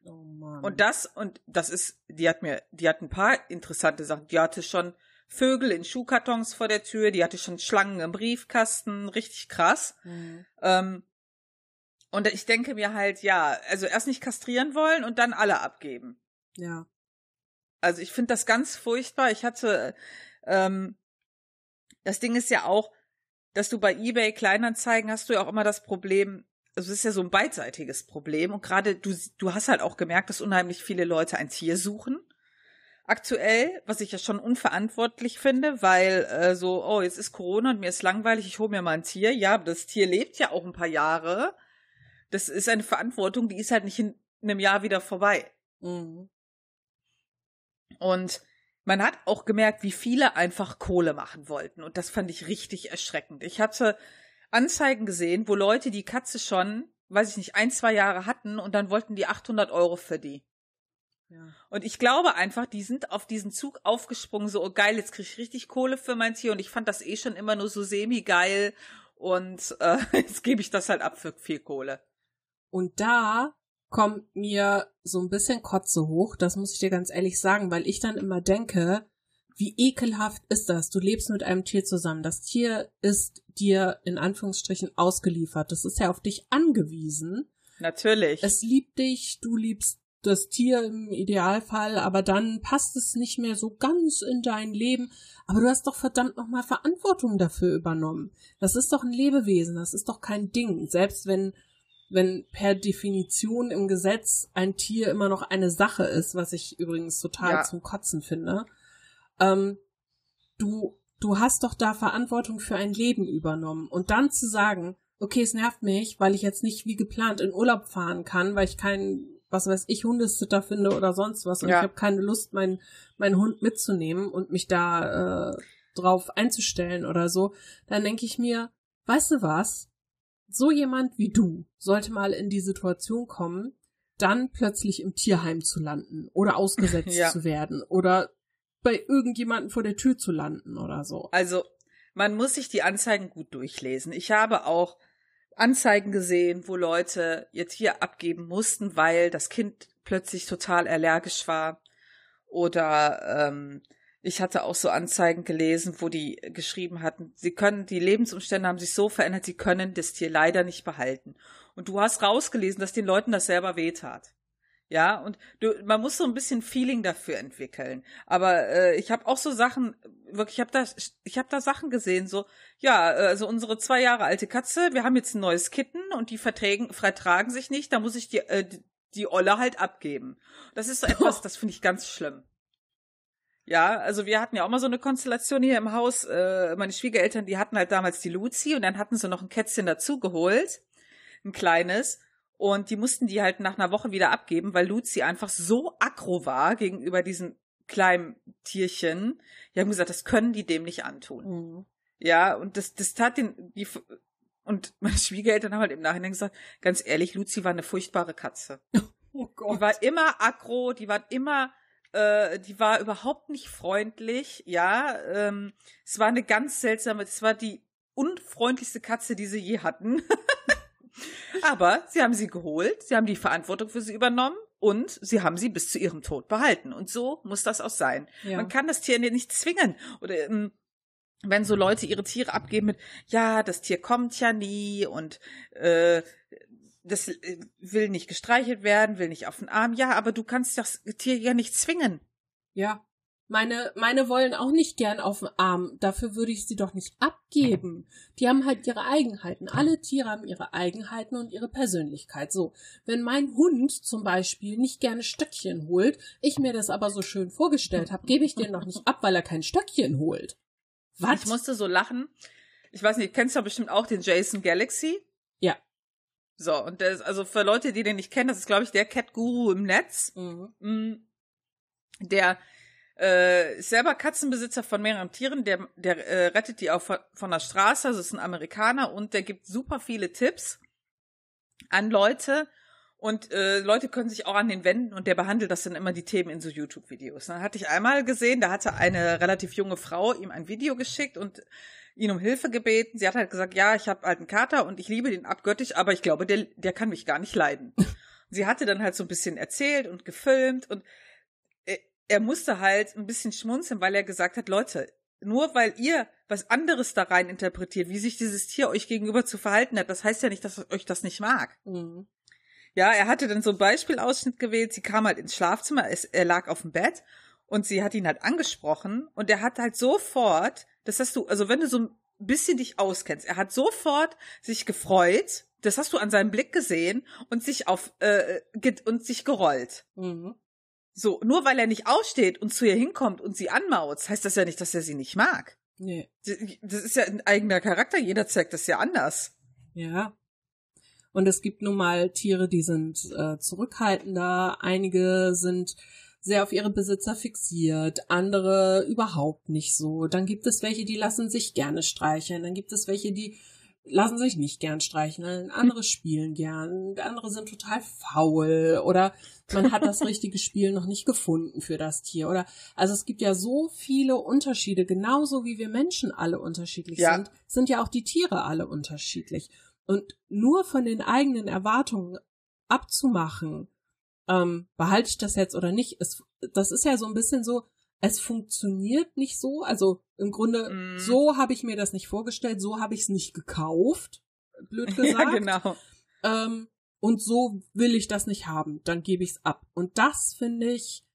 Oh Mann. Und das, und das ist, die hat mir, die hat ein paar interessante Sachen. Die hatte schon Vögel in Schuhkartons vor der Tür, die hatte schon Schlangen im Briefkasten, richtig krass. Mhm. Ähm, und ich denke mir halt, ja, also erst nicht kastrieren wollen und dann alle abgeben. Ja. Also ich finde das ganz furchtbar. Ich hatte, ähm, das Ding ist ja auch, dass du bei eBay Kleinanzeigen hast du ja auch immer das Problem, also es ist ja so ein beidseitiges Problem und gerade du, du hast halt auch gemerkt, dass unheimlich viele Leute ein Tier suchen. Aktuell, was ich ja schon unverantwortlich finde, weil äh, so, oh, jetzt ist Corona und mir ist langweilig, ich hole mir mal ein Tier. Ja, das Tier lebt ja auch ein paar Jahre. Das ist eine Verantwortung, die ist halt nicht in einem Jahr wieder vorbei. Mhm. Und man hat auch gemerkt, wie viele einfach Kohle machen wollten. Und das fand ich richtig erschreckend. Ich hatte Anzeigen gesehen, wo Leute die Katze schon, weiß ich nicht, ein, zwei Jahre hatten und dann wollten die 800 Euro für die. Ja. Und ich glaube einfach, die sind auf diesen Zug aufgesprungen, so, oh geil, jetzt krieg ich richtig Kohle für mein Tier und ich fand das eh schon immer nur so semi-geil und äh, (laughs) jetzt gebe ich das halt ab für viel Kohle. Und da kommt mir so ein bisschen Kotze hoch, das muss ich dir ganz ehrlich sagen, weil ich dann immer denke, wie ekelhaft ist das? Du lebst mit einem Tier zusammen. Das Tier ist dir in Anführungsstrichen ausgeliefert. Das ist ja auf dich angewiesen. Natürlich. Es liebt dich, du liebst das Tier im Idealfall, aber dann passt es nicht mehr so ganz in dein Leben. Aber du hast doch verdammt nochmal Verantwortung dafür übernommen. Das ist doch ein Lebewesen, das ist doch kein Ding. Selbst wenn, wenn per Definition im Gesetz ein Tier immer noch eine Sache ist, was ich übrigens total Ja. zum Kotzen finde. Ähm, du, du hast doch da Verantwortung für ein Leben übernommen. Und dann zu sagen, okay, es nervt mich, weil ich jetzt nicht wie geplant in Urlaub fahren kann, weil ich keinen, was weiß ich, Hundesitter finde oder sonst was und ja. ich habe keine Lust, meinen meinen Hund mitzunehmen und mich da äh, drauf einzustellen oder so, dann denke ich mir, weißt du was? So jemand wie du sollte mal in die Situation kommen, dann plötzlich im Tierheim zu landen oder ausgesetzt (laughs) ja. zu werden oder bei irgendjemanden vor der Tür zu landen oder so. Also, man muss sich die Anzeigen gut durchlesen. Ich habe auch Anzeigen gesehen, wo Leute ihr Tier abgeben mussten, weil das Kind plötzlich total allergisch war. Oder ähm, ich hatte auch so Anzeigen gelesen, wo die geschrieben hatten, sie können, die Lebensumstände haben sich so verändert, sie können das Tier leider nicht behalten. Und du hast rausgelesen, dass den Leuten das selber wehtat. Ja, und du, man muss so ein bisschen Feeling dafür entwickeln. Aber äh, ich habe auch so Sachen, wirklich, ich habe da, ich habe da Sachen gesehen, so, ja, also unsere zwei Jahre alte Katze, wir haben jetzt ein neues Kitten und die verträgen, vertragen sich nicht, da muss ich die, äh, die Olle halt abgeben. Das ist so (laughs) etwas, das finde ich ganz schlimm. Ja, also wir hatten ja auch mal so eine Konstellation hier im Haus. Äh, meine Schwiegereltern, die hatten halt damals die Luzi und dann hatten sie noch ein Kätzchen dazugeholt, ein kleines. Und die mussten die halt nach einer Woche wieder abgeben, weil Luzi einfach so aggro war gegenüber diesem kleinen Tierchen. Die haben gesagt, das können die dem nicht antun. Mhm. Ja, und das, das tat den, die, und meine Schwiegereltern haben halt im Nachhinein gesagt, ganz ehrlich, Luzi war eine furchtbare Katze. (laughs) Oh Gott. Die war immer aggro, die war immer, äh, die war überhaupt nicht freundlich, ja. Ähm, es war eine ganz seltsame, es war die unfreundlichste Katze, die sie je hatten. (laughs) Aber sie haben sie geholt, sie haben die Verantwortung für sie übernommen und sie haben sie bis zu ihrem Tod behalten. Und so muss das auch sein. Ja. Man kann das Tier nicht zwingen. Oder ähm, wenn so Leute ihre Tiere abgeben mit, ja, das Tier kommt ja nie und äh, das äh, will nicht gestreichelt werden, will nicht auf den Arm. Ja, aber du kannst das Tier ja nicht zwingen. Ja. Meine, meine wollen auch nicht gern auf den Arm. Dafür würde ich sie doch nicht abgeben. Die haben halt ihre Eigenheiten. Alle Tiere haben ihre Eigenheiten und ihre Persönlichkeit. So. Wenn mein Hund zum Beispiel nicht gerne Stöckchen holt, ich mir das aber so schön vorgestellt habe, gebe ich den noch nicht ab, weil er kein Stöckchen holt. Was? Ich musste so lachen. Ich weiß nicht, kennst du bestimmt auch den Jason Galaxy? Ja. So, und der ist, also für Leute, die den nicht kennen, das ist, glaube ich, der Cat-Guru im Netz. Mhm. Mm. Der äh, ist selber Katzenbesitzer von mehreren Tieren, der, der äh, rettet die auch von, von der Straße, also ist ein Amerikaner und der gibt super viele Tipps an Leute und äh, Leute können sich auch an den wenden und der behandelt das dann immer die Themen in so YouTube-Videos. Dann hatte ich einmal gesehen, da hatte eine relativ junge Frau ihm ein Video geschickt und ihn um Hilfe gebeten. Sie hat halt gesagt, ja, ich habe einen Kater und ich liebe den abgöttisch, aber ich glaube, der, der kann mich gar nicht leiden. (laughs) sie hatte dann halt so ein bisschen erzählt und gefilmt und er musste halt ein bisschen schmunzeln, weil er gesagt hat, Leute, nur weil ihr was anderes da rein interpretiert, wie sich dieses Tier euch gegenüber zu verhalten hat, das heißt ja nicht, dass euch das nicht mag. Mhm. Ja, er hatte dann so ein Beispielausschnitt gewählt. Sie kam halt ins Schlafzimmer, es, er lag auf dem Bett und sie hat ihn halt angesprochen und er hat halt sofort, das hast du, also wenn du so ein bisschen dich auskennst, er hat sofort sich gefreut, das hast du an seinem Blick gesehen und sich auf äh, und sich gerollt. Mhm. So, nur weil er nicht aussteht und zu ihr hinkommt und sie anmaut, heißt das ja nicht, dass er sie nicht mag. Nee. Das ist ja ein eigener Charakter, jeder zeigt das ja anders. Ja. Und es gibt nun mal Tiere, die sind äh, zurückhaltender, einige sind sehr auf ihre Besitzer fixiert, andere überhaupt nicht so. Dann gibt es welche, die lassen sich gerne streicheln, dann gibt es welche, die lassen sich nicht gern streicheln, andere spielen gern, andere sind total faul oder man hat das richtige Spiel noch nicht gefunden für das Tier oder also es gibt ja so viele Unterschiede, genauso wie wir Menschen alle unterschiedlich ja. sind, sind ja auch die Tiere alle unterschiedlich und nur von den eigenen Erwartungen abzumachen, ähm, behalte ich das jetzt oder nicht, ist, das ist ja so ein bisschen so, es funktioniert nicht so. Also im Grunde, mm. so habe ich mir das nicht vorgestellt, so habe ich es nicht gekauft, blöd (laughs) gesagt. ja, genau. Ähm, und so will ich das nicht haben, dann gebe ich es ab. Und das finde ich,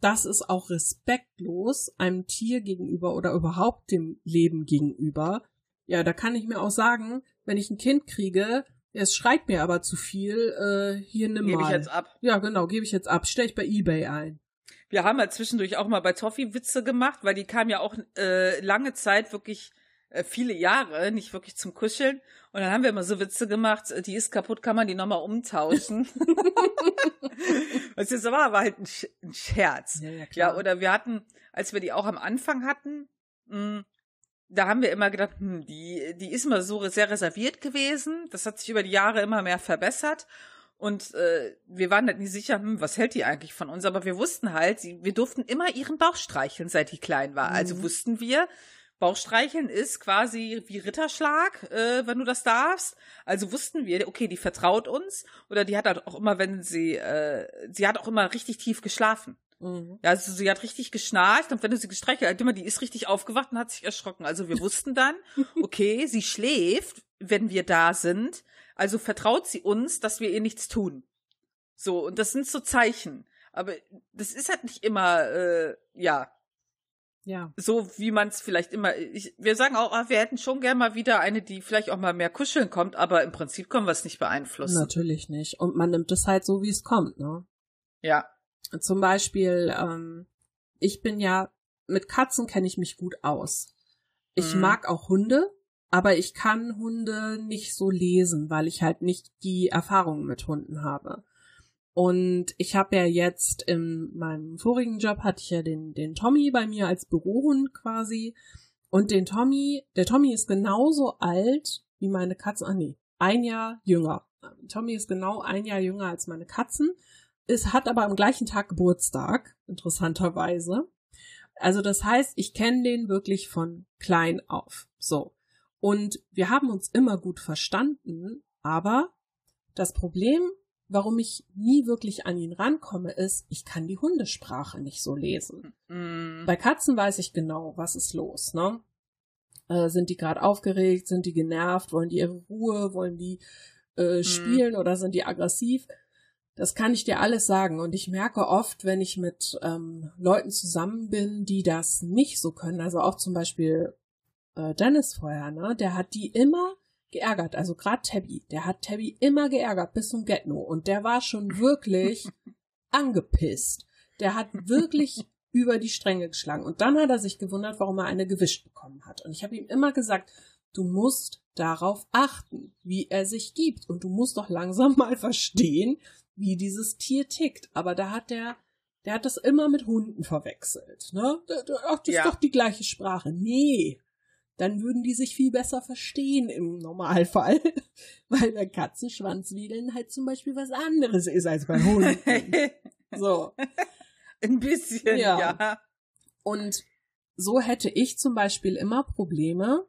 das ist auch respektlos einem Tier gegenüber oder überhaupt dem Leben gegenüber. Ja, da kann ich mir auch sagen, wenn ich ein Kind kriege, es schreit mir aber zu viel, äh, hier nimm gebe mal. Gebe ich jetzt ab. Ja, genau, gebe ich jetzt ab. Stell ich bei eBay ein. wir haben halt zwischendurch auch mal bei Toffee Witze gemacht, weil die kam ja auch äh, lange Zeit wirklich äh, viele Jahre nicht wirklich zum Kuscheln. Und dann haben wir immer so Witze gemacht, äh, die ist kaputt, kann man die nochmal umtauschen. (laughs) (laughs) Was jetzt war, war halt ein, Sch ein Scherz. Ja, ja, ja, oder wir hatten, als wir die auch am Anfang hatten, mh, hm, da haben wir immer gedacht, hm, die, die ist immer so sehr reserviert gewesen. Das hat sich über die Jahre immer mehr verbessert. Und äh, wir waren halt nicht sicher, hm, was hält die eigentlich von uns? Aber wir wussten halt, sie, wir durften immer ihren Bauch streicheln, seit die klein war. Also mhm. Also wussten wir, Bauchstreicheln ist quasi wie Ritterschlag, äh, wenn du das darfst. Also wussten wir, okay, die vertraut uns. Oder die hat halt auch immer, wenn sie, äh, sie hat auch immer richtig tief geschlafen. Mhm. Ja, also sie hat richtig geschnarcht und wenn du sie gestreichelt hast, immer, die ist richtig aufgewacht und hat sich erschrocken. Also wir wussten dann, (laughs) okay, sie schläft, wenn wir da sind. Also vertraut sie uns, dass wir ihr nichts tun. So, und das sind so Zeichen. Aber das ist halt nicht immer, äh, ja. Ja. So wie man es vielleicht immer. Ich, wir sagen auch, ah, wir hätten schon gern mal wieder eine, die vielleicht auch mal mehr kuscheln kommt, aber im Prinzip können wir es nicht beeinflussen. Natürlich nicht. Und man nimmt es halt so, wie es kommt, ne? Ja. Zum Beispiel, ähm, ich bin ja, mit Katzen kenne ich mich gut aus. Ich mhm. mag auch Hunde, aber ich kann Hunde nicht so lesen, weil ich halt nicht die Erfahrung mit Hunden habe. Und ich habe ja jetzt in meinem vorigen Job hatte ich ja den, den Tommy bei mir als Bürohund quasi. Und den Tommy, der Tommy ist genauso alt wie meine Katzen. Ah nee, ein Jahr jünger. Tommy ist genau ein Jahr jünger als meine Katzen. Es hat aber am gleichen Tag Geburtstag, interessanterweise. Also das heißt, ich kenne den wirklich von klein auf. So. Und wir haben uns immer gut verstanden, aber das Problem, warum ich nie wirklich an ihn rankomme, ist, ich kann die Hundesprache nicht so lesen. Mm. Bei Katzen weiß ich genau, was ist los, ne? Äh, sind die gerade aufgeregt, sind die genervt, wollen die ihre Ruhe, wollen die äh, mm. spielen mm. oder sind die aggressiv? Das kann ich dir alles sagen. Und ich merke oft, wenn ich mit ähm, Leuten zusammen bin, die das nicht so können, also auch zum Beispiel äh, Dennis vorher, ne, der hat die immer geärgert. Also gerade Tabby, der hat Tabby immer geärgert bis zum Getno. Und der war schon wirklich (laughs) angepisst. Der hat wirklich über die Stränge geschlagen. Und dann hat er sich gewundert, warum er eine gewischt bekommen hat. Und ich habe ihm immer gesagt, du musst darauf achten, wie er sich gibt. Und du musst doch langsam (laughs) mal verstehen, wie dieses Tier tickt. Aber da hat der, der hat das immer mit Hunden verwechselt. Ne? Ach, das ja. ist doch die gleiche Sprache. Nee, dann würden die sich viel besser verstehen im Normalfall, (laughs) weil bei Katzenschwanzwedeln halt zum Beispiel was anderes ist als bei Hunden. (laughs) so. Ein bisschen, ja. ja. Und so hätte ich zum Beispiel immer Probleme,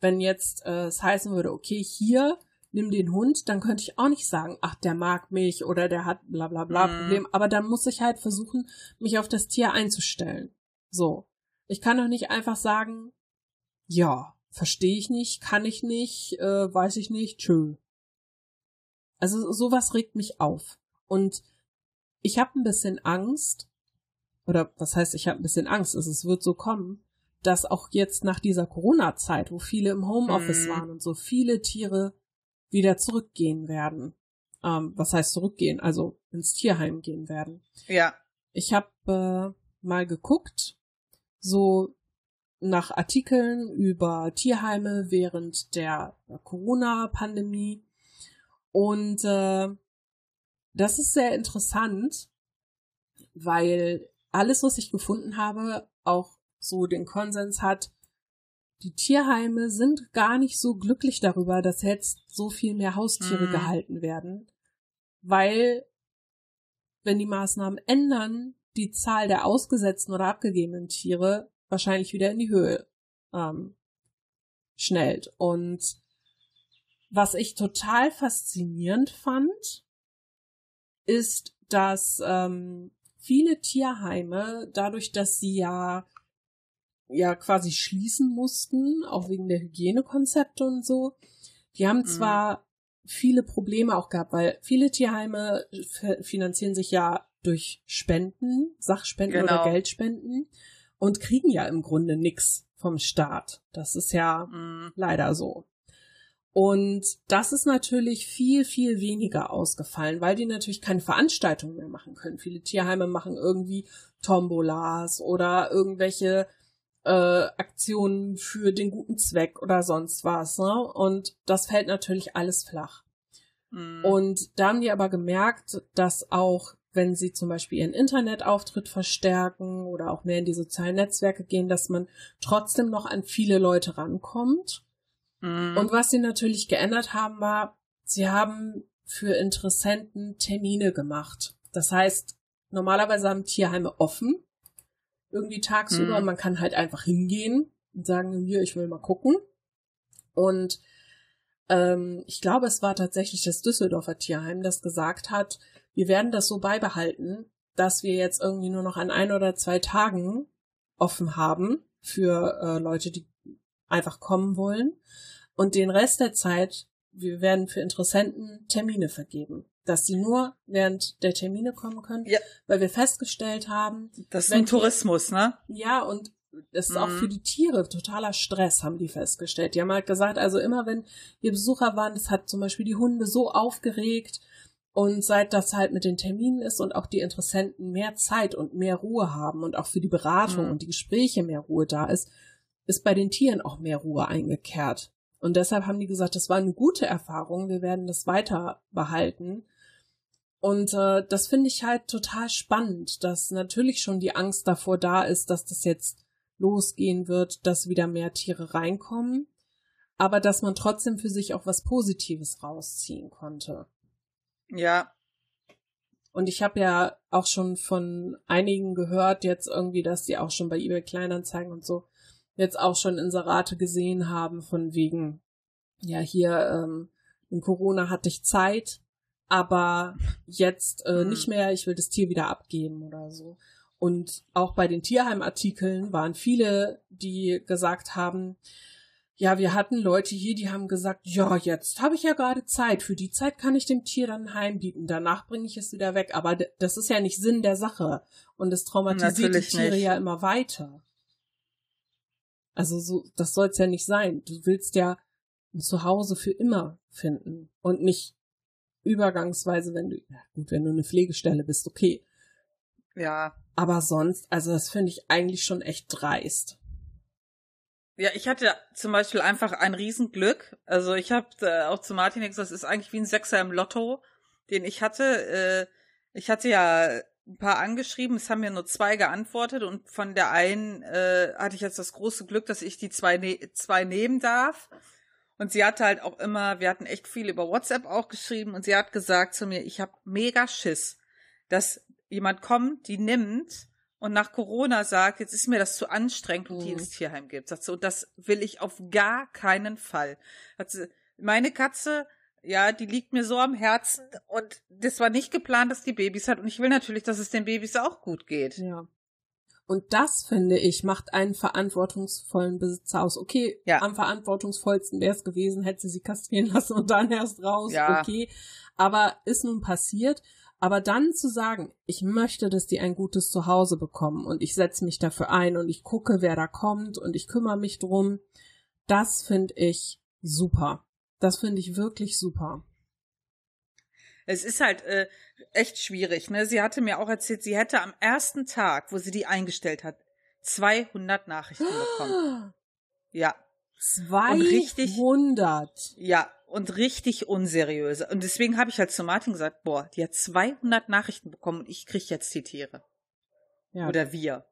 wenn jetzt äh, es heißen würde, okay, hier nimm den Hund, dann könnte ich auch nicht sagen, ach, der mag mich oder der hat bla bla bla mm. Problem. Aber dann muss ich halt versuchen, mich auf das Tier einzustellen. So. Ich kann doch nicht einfach sagen, ja, verstehe ich nicht, kann ich nicht, äh, weiß ich nicht, tschö. Also sowas regt mich auf. Und ich habe ein bisschen Angst, oder was heißt, ich habe ein bisschen Angst, also es wird so kommen, dass auch jetzt nach dieser Corona-Zeit, wo viele im Homeoffice hm. waren und so viele Tiere wieder zurückgehen werden. Ähm, was heißt zurückgehen? Also ins Tierheim gehen werden. Ja. Ich habe äh, mal geguckt, so nach Artikeln über Tierheime während der Corona-Pandemie. Und äh, das ist sehr interessant, weil alles, was ich gefunden habe, auch so den Konsens hat, die Tierheime sind gar nicht so glücklich darüber, dass jetzt so viel mehr Haustiere mhm. gehalten werden, weil wenn die Maßnahmen ändern, die Zahl der ausgesetzten oder abgegebenen Tiere wahrscheinlich wieder in die Höhe ähm, schnellt. Und was ich total faszinierend fand, ist, dass ähm, viele Tierheime, dadurch, dass sie ja ja quasi schließen mussten, auch wegen der Hygienekonzepte und so, die haben mhm. zwar viele Probleme auch gehabt, weil viele Tierheime finanzieren sich ja durch Spenden, Sachspenden genau. oder Geldspenden und kriegen ja im Grunde nix vom Staat. Das ist ja mm. leider so. Und das ist natürlich viel, viel weniger ausgefallen, weil die natürlich keine Veranstaltungen mehr machen können. Viele Tierheime machen irgendwie Tombolas oder irgendwelche äh, Aktionen für den guten Zweck oder sonst was. Ne? Und das fällt natürlich alles flach. Mhm. Und da haben die aber gemerkt, dass auch wenn sie zum Beispiel ihren Internetauftritt verstärken oder auch mehr in die sozialen Netzwerke gehen, dass man trotzdem noch an viele Leute rankommt. Mhm. Und was sie natürlich geändert haben, war, sie haben für Interessenten Termine gemacht. Das heißt, normalerweise haben Tierheime offen, irgendwie tagsüber, mhm. man kann halt einfach hingehen und sagen, hier, ich will mal gucken. Und ähm, ich glaube, es war tatsächlich das Düsseldorfer Tierheim, das gesagt hat, wir werden das so beibehalten, dass wir jetzt irgendwie nur noch an ein oder zwei Tagen offen haben für äh, Leute, die einfach kommen wollen. Und den Rest der Zeit, wir werden für Interessenten Termine vergeben. Dass sie nur während der Termine kommen können, ja. weil wir festgestellt haben. Das ist ein Tourismus, ne? Ja, und das ist mhm. auch für die Tiere totaler Stress, haben die festgestellt. Die haben halt gesagt, also immer wenn wir Besucher waren, das hat zum Beispiel die Hunde so aufgeregt. Und seit das halt mit den Terminen ist und auch die Interessenten mehr Zeit und mehr Ruhe haben und auch für die Beratung mhm. und die Gespräche mehr Ruhe da ist, ist bei den Tieren auch mehr Ruhe eingekehrt. Und deshalb haben die gesagt, das war eine gute Erfahrung, wir werden das weiter behalten. Und äh, das finde ich halt total spannend, dass natürlich schon die Angst davor da ist, dass das jetzt losgehen wird, dass wieder mehr Tiere reinkommen, aber dass man trotzdem für sich auch was Positives rausziehen konnte. Ja. Und ich habe ja auch schon von einigen gehört, jetzt irgendwie, dass die auch schon bei eBay Kleinanzeigen und so jetzt auch schon Inserate gesehen haben, von wegen, ja, hier ähm, in Corona hatte ich Zeit, aber jetzt äh, mhm. nicht mehr, ich will das Tier wieder abgeben oder so. Und auch bei den Tierheimartikeln waren viele, die gesagt haben, ja, wir hatten Leute hier, die haben gesagt, ja, jetzt habe ich ja gerade Zeit. Für die Zeit kann ich dem Tier dann Heim bieten. Danach bringe ich es wieder weg. Aber das ist ja nicht Sinn der Sache. Und es traumatisiert Natürlich die Tiere nicht. ja immer weiter. Also so, das soll es ja nicht sein. Du willst ja ein Zuhause für immer finden und nicht übergangsweise, wenn du, ja gut, wenn du eine Pflegestelle bist, okay. Ja. Aber sonst, also das finde ich eigentlich schon echt dreist. Ja, ich hatte zum Beispiel einfach ein Riesenglück. Also ich habe äh, auch zu Martin gesagt, das ist eigentlich wie ein Sechser im Lotto, den ich hatte. Äh, ich hatte ja ein paar angeschrieben, es haben mir nur zwei geantwortet und von der einen äh, hatte ich jetzt das große Glück, dass ich die zwei, ne zwei nehmen darf. Und sie hatte halt auch immer, wir hatten echt viel über WhatsApp auch geschrieben und sie hat gesagt zu mir, ich habe mega Schiss, dass jemand kommt, die nimmt und nach Corona sagt, jetzt ist mir das zu anstrengend und die ins Tierheim gibt. Sagt sie, und das will ich auf gar keinen Fall. Hat sie, meine Katze, ja, die liegt mir so am Herzen und das war nicht geplant, dass die Babys hat und ich will natürlich, dass es den Babys auch gut geht. Ja. Und das, finde ich, macht einen verantwortungsvollen Besitzer aus. Okay, ja. am verantwortungsvollsten wäre es gewesen, hätte sie sie kastrieren (laughs) lassen und dann erst raus. Ja. Okay. Aber ist nun passiert. Aber dann zu sagen, ich möchte, dass die ein gutes Zuhause bekommen und ich setze mich dafür ein und ich gucke, wer da kommt und ich kümmere mich drum, das finde ich super. Das finde ich wirklich super. Es ist halt äh, echt schwierig. Ne? Sie hatte mir auch erzählt, sie hätte am ersten Tag, wo sie die eingestellt hat, 200 Nachrichten bekommen. (gasps) Ja. 200? Richtig, ja, und richtig unseriöse. Und deswegen habe ich halt zu Martin gesagt, boah, die hat 200 Nachrichten bekommen und ich krieg jetzt die Tiere. Ja. Oder wir.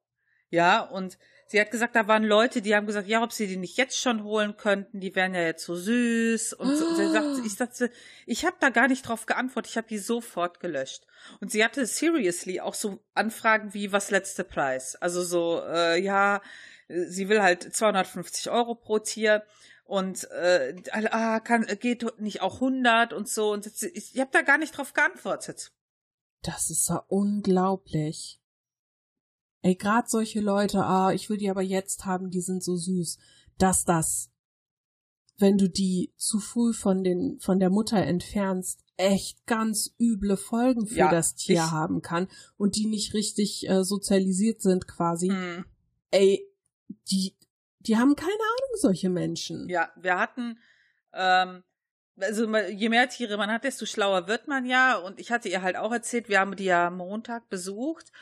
Ja, und sie hat gesagt, da waren Leute, die haben gesagt, ja, ob sie die nicht jetzt schon holen könnten, die wären ja jetzt so süß. Und, so, und sie sagt, ich sagte, ich habe da gar nicht drauf geantwortet, ich habe die sofort gelöscht. Und sie hatte seriously auch so Anfragen wie, was letzte Preis? Also so, äh, ja, sie will halt 250 Euro pro Tier und äh, ah, kann, geht nicht auch 100 und so. Und ich, ich habe da gar nicht drauf geantwortet. Das ist ja unglaublich. Ey, grad solche Leute, ah, ich will die aber jetzt haben, die sind so süß. Dass das, wenn du die zu früh von den, von der Mutter entfernst, echt ganz üble Folgen für ja, das Tier ich, haben kann und die nicht richtig äh, sozialisiert sind quasi. Mm. Ey, die, die haben keine Ahnung, solche Menschen. Ja, wir hatten Ähm, also je mehr Tiere man hat, desto schlauer wird man ja. Und ich hatte ihr halt auch erzählt, wir haben die ja Montag besucht.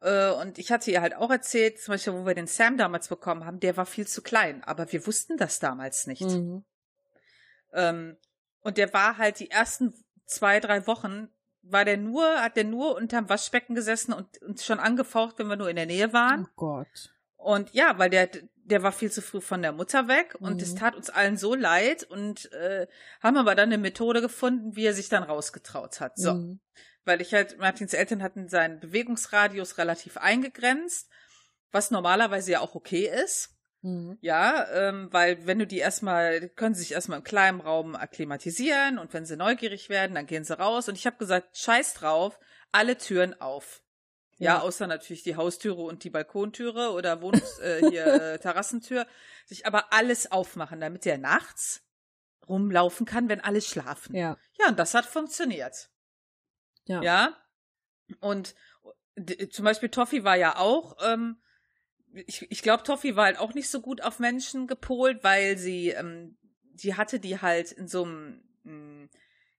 Äh, und ich hatte ihr halt auch erzählt, zum Beispiel, wo wir den Sam damals bekommen haben, der war viel zu klein. Aber wir wussten das damals nicht. Mhm. Ähm, und der war halt die ersten zwei, drei Wochen, war der nur, hat der nur unterm Waschbecken gesessen und uns schon angefaucht, wenn wir nur in der Nähe waren. Oh Gott. Und ja, weil der, der war viel zu früh von der Mutter weg und es mhm. tat uns allen so leid und äh, haben aber dann eine Methode gefunden, wie er sich dann rausgetraut hat. So. Mhm. Weil ich halt, Martins Eltern hatten seinen Bewegungsradius relativ eingegrenzt, was normalerweise ja auch okay ist. Mhm. Ja, ähm, weil wenn du die erstmal, können sie sich erstmal im kleinen Raum akklimatisieren und wenn sie neugierig werden, dann gehen sie raus. Und ich habe gesagt, scheiß drauf, alle Türen auf. Ja, ja, außer natürlich die Haustüre und die Balkontüre oder Wohnungs äh, hier (laughs) äh, Terrassentür, sich aber alles aufmachen, damit der nachts rumlaufen kann, wenn alle schlafen. Ja. Ja, und das hat funktioniert. Ja. Ja. Und zum Beispiel Toffi war ja auch, ähm, ich, ich glaube, Toffi war halt auch nicht so gut auf Menschen gepolt, weil sie, ähm, die hatte die halt in so einem hm,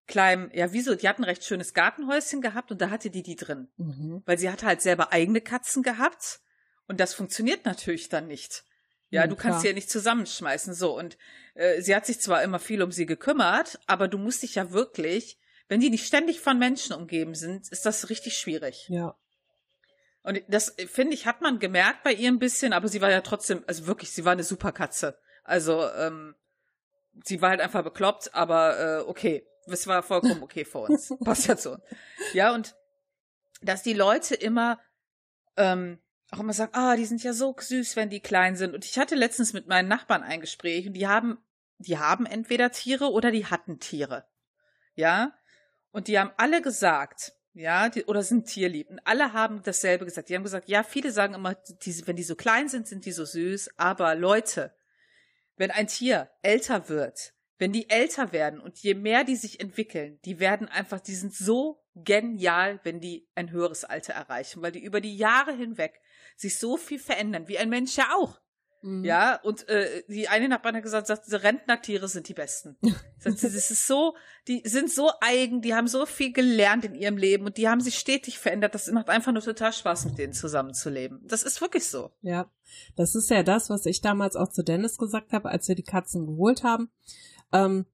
kleinem, ja, wieso, die hatten ein recht schönes Gartenhäuschen gehabt und da hatte die die drin. Mhm. Weil sie hatte halt selber eigene Katzen gehabt und das funktioniert natürlich dann nicht. Ja, ja du kannst sie ja nicht zusammenschmeißen, so. Und äh, sie hat sich zwar immer viel um sie gekümmert, aber du musst dich ja wirklich, wenn die nicht ständig von Menschen umgeben sind, ist das richtig schwierig. Ja. Und das, finde ich, hat man gemerkt bei ihr ein bisschen, aber sie war ja trotzdem, also wirklich, sie war eine super Katze. Also, ähm, sie war halt einfach bekloppt, aber äh, okay. Das war vollkommen okay für uns. (laughs) Passt ja zu. Ja, und dass die Leute immer ähm, auch immer sagen, ah, die sind ja so süß, wenn die klein sind. Und ich hatte letztens mit meinen Nachbarn ein Gespräch und die haben, die haben entweder Tiere oder die hatten Tiere. Ja. Und die haben alle gesagt, ja, die, oder sind tierlieb. Und alle haben dasselbe gesagt. Die haben gesagt, ja, viele sagen immer, die, wenn die so klein sind, sind die so süß. Aber Leute, wenn ein Tier älter wird, wenn die älter werden und je mehr die sich entwickeln, die werden einfach, die sind so genial, wenn die ein höheres Alter erreichen, weil die über die Jahre hinweg sich so viel verändern, wie ein Mensch ja auch. Mhm. Ja, und äh, die eine Nachbarin hat gesagt, sagt, diese Rentnertiere sind die besten. (laughs) sagt, das ist so, die sind so eigen, die haben so viel gelernt in ihrem Leben und die haben sich stetig verändert. Das macht einfach nur total Spaß, mit denen zusammenzuleben. Das ist wirklich so. Ja, das ist ja das, was ich damals auch zu Dennis gesagt habe, als wir die Katzen geholt haben. Ähm,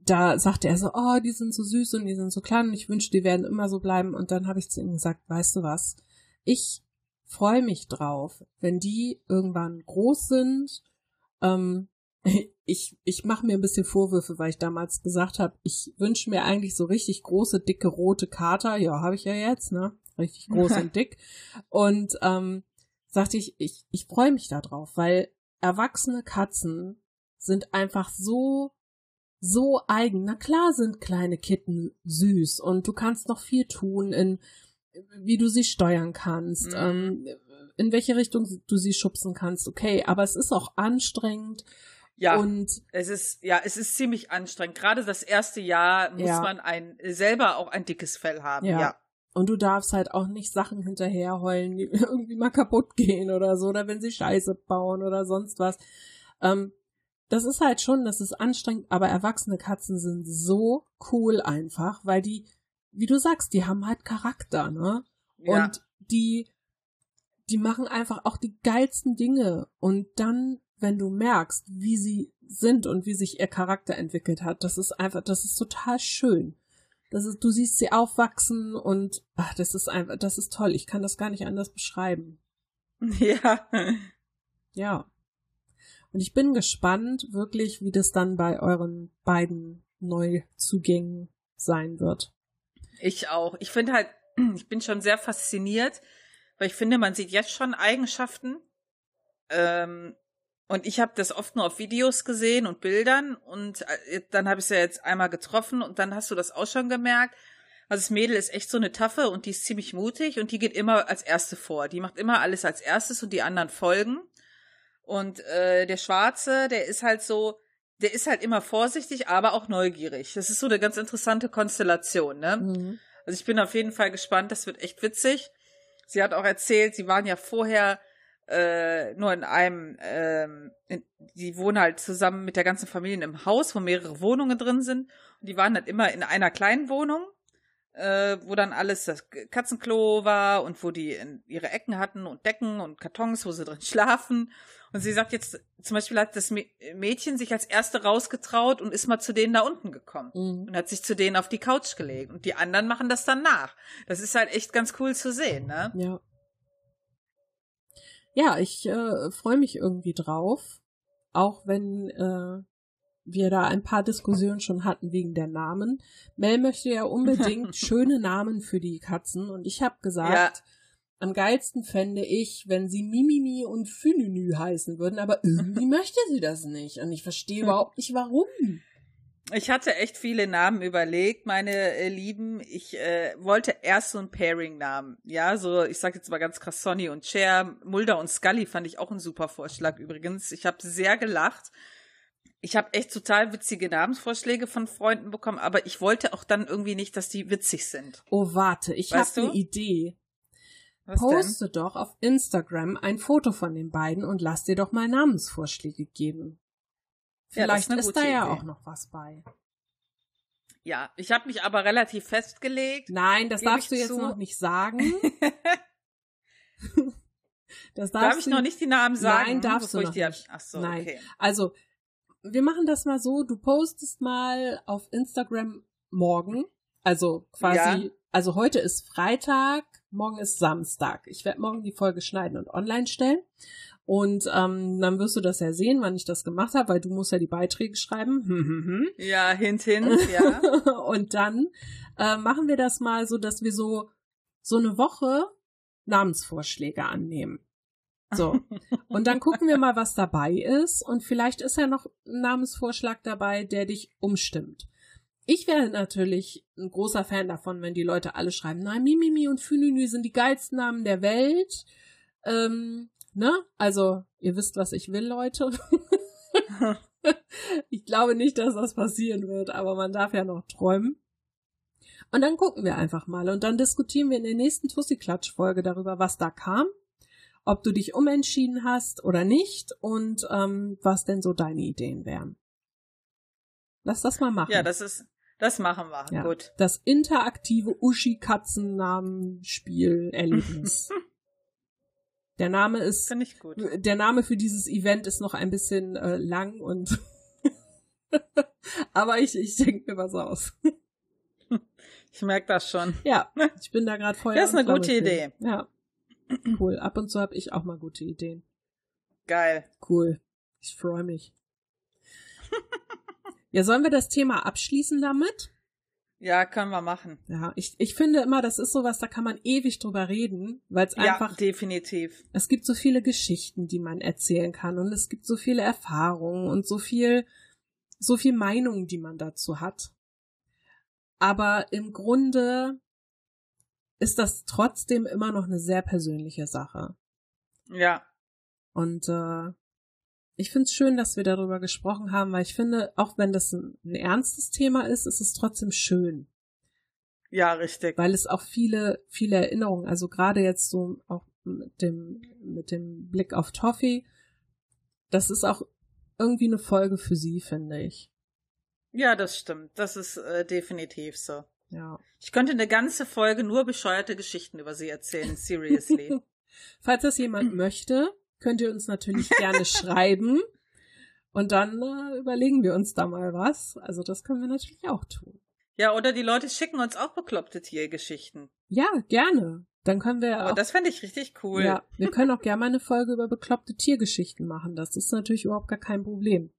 da sagte er so, oh, die sind so süß und die sind so klein und ich wünsche, die werden immer so bleiben. Und dann habe ich zu ihm gesagt, weißt du was? Ich freue mich drauf, wenn die irgendwann groß sind. Ähm, (laughs) ich ich mache mir ein bisschen Vorwürfe, weil ich damals gesagt habe, ich wünsche mir eigentlich so richtig große, dicke, rote Kater. Ja, habe ich ja jetzt, ne? Richtig groß (laughs) und dick. Und ähm, sagte ich, ich, ich freue mich darauf, weil erwachsene Katzen sind einfach so so eigen. Na klar sind kleine Kitten süß und du kannst noch viel tun in wie du sie steuern kannst, mhm. ähm, in welche Richtung du sie schubsen kannst, okay, aber es ist auch anstrengend. Ja, und es ist ja, es ist ziemlich anstrengend. Gerade das erste Jahr muss ja. man ein selber auch ein dickes Fell haben. Ja. ja. Und du darfst halt auch nicht Sachen hinterherheulen, die (laughs) irgendwie mal kaputt gehen oder so, oder wenn sie Scheiße bauen oder sonst was. Ähm, das ist halt schon, das ist anstrengend, aber erwachsene Katzen sind so cool einfach, weil die, wie du sagst, die haben halt Charakter, ne? Ja. Und die, die machen einfach auch die geilsten Dinge. Und dann, wenn du merkst, wie sie sind und wie sich ihr Charakter entwickelt hat, das ist einfach, das ist total schön. Das ist, du siehst sie aufwachsen und ach, das ist einfach, das ist toll. Ich kann das gar nicht anders beschreiben. (laughs) Ja. Ja. Und ich bin gespannt, wirklich, wie das dann bei euren beiden Neuzugängen sein wird. Ich auch. Ich finde halt, (clears throat) ich bin schon sehr fasziniert, weil ich finde, man sieht jetzt schon Eigenschaften. Ähm, und ich habe das oft nur auf Videos gesehen und Bildern und äh, dann habe ich es ja jetzt einmal getroffen und dann hast du das auch schon gemerkt. Also das Mädel ist echt so eine Taffe und die ist ziemlich mutig und die geht immer als erste vor. Die macht immer alles als erstes und die anderen folgen. Und äh, der Schwarze, der ist halt so, der ist halt immer vorsichtig, aber auch neugierig. Das ist so eine ganz interessante Konstellation, ne? Mhm. Also ich bin auf jeden Fall gespannt, das wird echt witzig. Sie hat auch erzählt, sie waren ja vorher äh, nur in einem, ähm, in, die wohnen halt zusammen mit der ganzen Familie in einem Haus, wo mehrere Wohnungen drin sind. Und die waren halt immer in einer kleinen Wohnung, äh, wo dann alles das Katzenklo war und wo die ihre Ecken hatten und Decken und Kartons, wo sie drin schlafen. Und sie sagt jetzt, zum Beispiel hat das Mädchen sich als erste rausgetraut und ist mal zu denen da unten gekommen mhm. und hat sich zu denen auf die Couch gelegt. Und die anderen machen das dann nach. Das ist halt echt ganz cool zu sehen, ne? Ja. Ja, ich äh, freue mich irgendwie drauf. Auch wenn äh, wir da ein paar Diskussionen schon hatten wegen der Namen. Mel möchte ja unbedingt (laughs) schöne Namen für die Katzen und ich habe gesagt, ja. Am geilsten fände ich, wenn sie Mimimi und Fününü heißen würden, aber irgendwie (laughs) möchte sie das nicht und ich verstehe überhaupt nicht warum. Ich hatte echt viele Namen überlegt, meine äh, Lieben. Ich äh, wollte erst so einen Pairing-Namen. Ja, so, ich sag jetzt mal ganz krass, Sonny und Cher. Mulder und Scully fand ich auch ein super Vorschlag übrigens. Ich habe sehr gelacht ich habe echt total witzige Namensvorschläge von Freunden bekommen, aber ich wollte auch dann irgendwie nicht, dass die witzig sind. Oh, warte, ich habe eine Idee. Was Poste denn? doch auf Instagram ein Foto von den beiden und lass dir doch mal Namensvorschläge geben. Vielleicht ja, ist, ist da ja auch noch was bei. Ja, ich habe mich aber relativ festgelegt. Nein, das darfst du jetzt zu. noch nicht sagen. (laughs) das darfst Darf ich noch nicht die Namen sagen? Nein, darfst du noch nicht. Ach so, Nein. okay. Also, wir machen das mal so, du postest mal auf Instagram morgen, also quasi, ja. also heute ist Freitag, morgen ist Samstag. Ich werde morgen die Folge schneiden und online stellen. Und ähm, dann wirst du das ja sehen, wann ich das gemacht habe, weil du musst ja die Beiträge schreiben. (laughs) Hm, hm, hm. Ja, hint, hint, (laughs) ja. und dann äh, machen wir das mal so, dass wir so so eine Woche Namensvorschläge annehmen. So. (laughs) Und dann gucken wir mal, was dabei ist. Und vielleicht ist ja noch ein Namensvorschlag dabei, der dich umstimmt. Ich wäre natürlich ein großer Fan davon, wenn die Leute alle schreiben, nein, Mimimi und Fününü sind die geilsten Namen der Welt. Ähm, ne? Also, ihr wisst, was ich will, Leute. (laughs) ich glaube nicht, dass das passieren wird, aber man darf ja noch träumen. Und dann gucken wir einfach mal und dann diskutieren wir in der nächsten Tussi-Klatsch-Folge darüber, was da kam ob du dich umentschieden hast oder nicht und ähm, was denn so deine Ideen wären. Lass das mal machen. Ja, das ist, das machen wir. Ja, Gut. Das interaktive Uschi-Katzen-Namen-Spiel-Erlebnis. (laughs) der Name ist, Finde ich gut. der Name für dieses Event ist noch ein bisschen äh, lang und, (laughs) aber ich, ich denke mir was aus. (laughs) ich merke das schon. Ja, ich bin da gerade voll. Das ist eine gute Idee. Ja. Cool. Ab und zu habe ich auch mal gute Ideen. Geil. Cool. Ich freue mich. Ja, sollen wir das Thema abschließen damit? Ja, können wir machen. Ja, ich, ich finde immer, das ist sowas, da kann man ewig drüber reden, weil es ja, einfach. definitiv. Es gibt so viele Geschichten, die man erzählen kann und es gibt so viele Erfahrungen und so viel, so viel Meinung, die man dazu hat. Aber im Grunde ist das trotzdem immer noch eine sehr persönliche Sache. Ja. Und äh, ich finde es schön, dass wir darüber gesprochen haben, weil ich finde, auch wenn das ein, ein ernstes Thema ist, ist es trotzdem schön. Ja, richtig. Weil es auch viele, viele Erinnerungen, also gerade jetzt so auch mit dem, mit dem Blick auf Toffee, das ist auch irgendwie eine Folge für sie, finde ich. Ja, das stimmt. Das ist äh, definitiv so. Ja. Ich könnte eine ganze Folge nur bescheuerte Geschichten über sie erzählen, (laughs) seriously. Falls das jemand möchte, könnt ihr uns natürlich gerne (laughs) schreiben. Und dann äh, überlegen wir uns da mal was. Also das können wir natürlich auch tun. Ja, oder die Leute schicken uns auch bekloppte Tiergeschichten. Ja, gerne. Dann können wir Aber auch, das fände ich richtig cool. Ja, wir (laughs) können auch gerne mal eine Folge über bekloppte Tiergeschichten machen. Das ist natürlich überhaupt gar kein Problem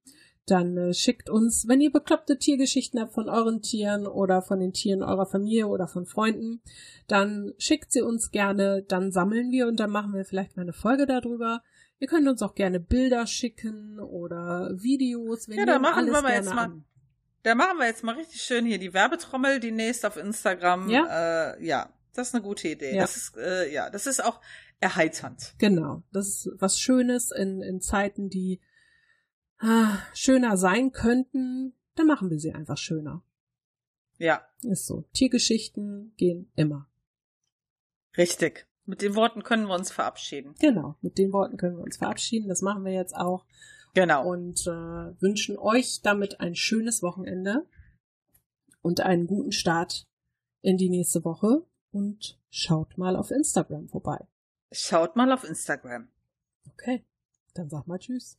dann äh, schickt uns, wenn ihr bekloppte Tiergeschichten habt von euren Tieren oder von den Tieren eurer Familie oder von Freunden, dann schickt sie uns gerne, dann sammeln wir und dann machen wir vielleicht mal eine Folge darüber. Ihr könnt uns auch gerne Bilder schicken oder Videos. Wir ja, da machen wir jetzt mal. An. Da machen wir jetzt mal richtig schön hier die Werbetrommel demnächst auf Instagram. Ja, äh, ja das ist eine gute Idee. Ja. Das ist, äh, ja, das ist auch erheiternd. Genau, das ist was Schönes in, in Zeiten, die Ah, schöner sein könnten, dann machen wir sie einfach schöner. Ja. Ist so. Tiergeschichten gehen immer. Richtig. Mit den Worten können wir uns verabschieden. Genau, mit den Worten können wir uns verabschieden. Das machen wir jetzt auch. Genau. Und äh, wünschen euch damit ein schönes Wochenende und einen guten Start in die nächste Woche. Und schaut mal auf Instagram vorbei. Schaut mal auf Instagram. Okay, dann sag mal Tschüss.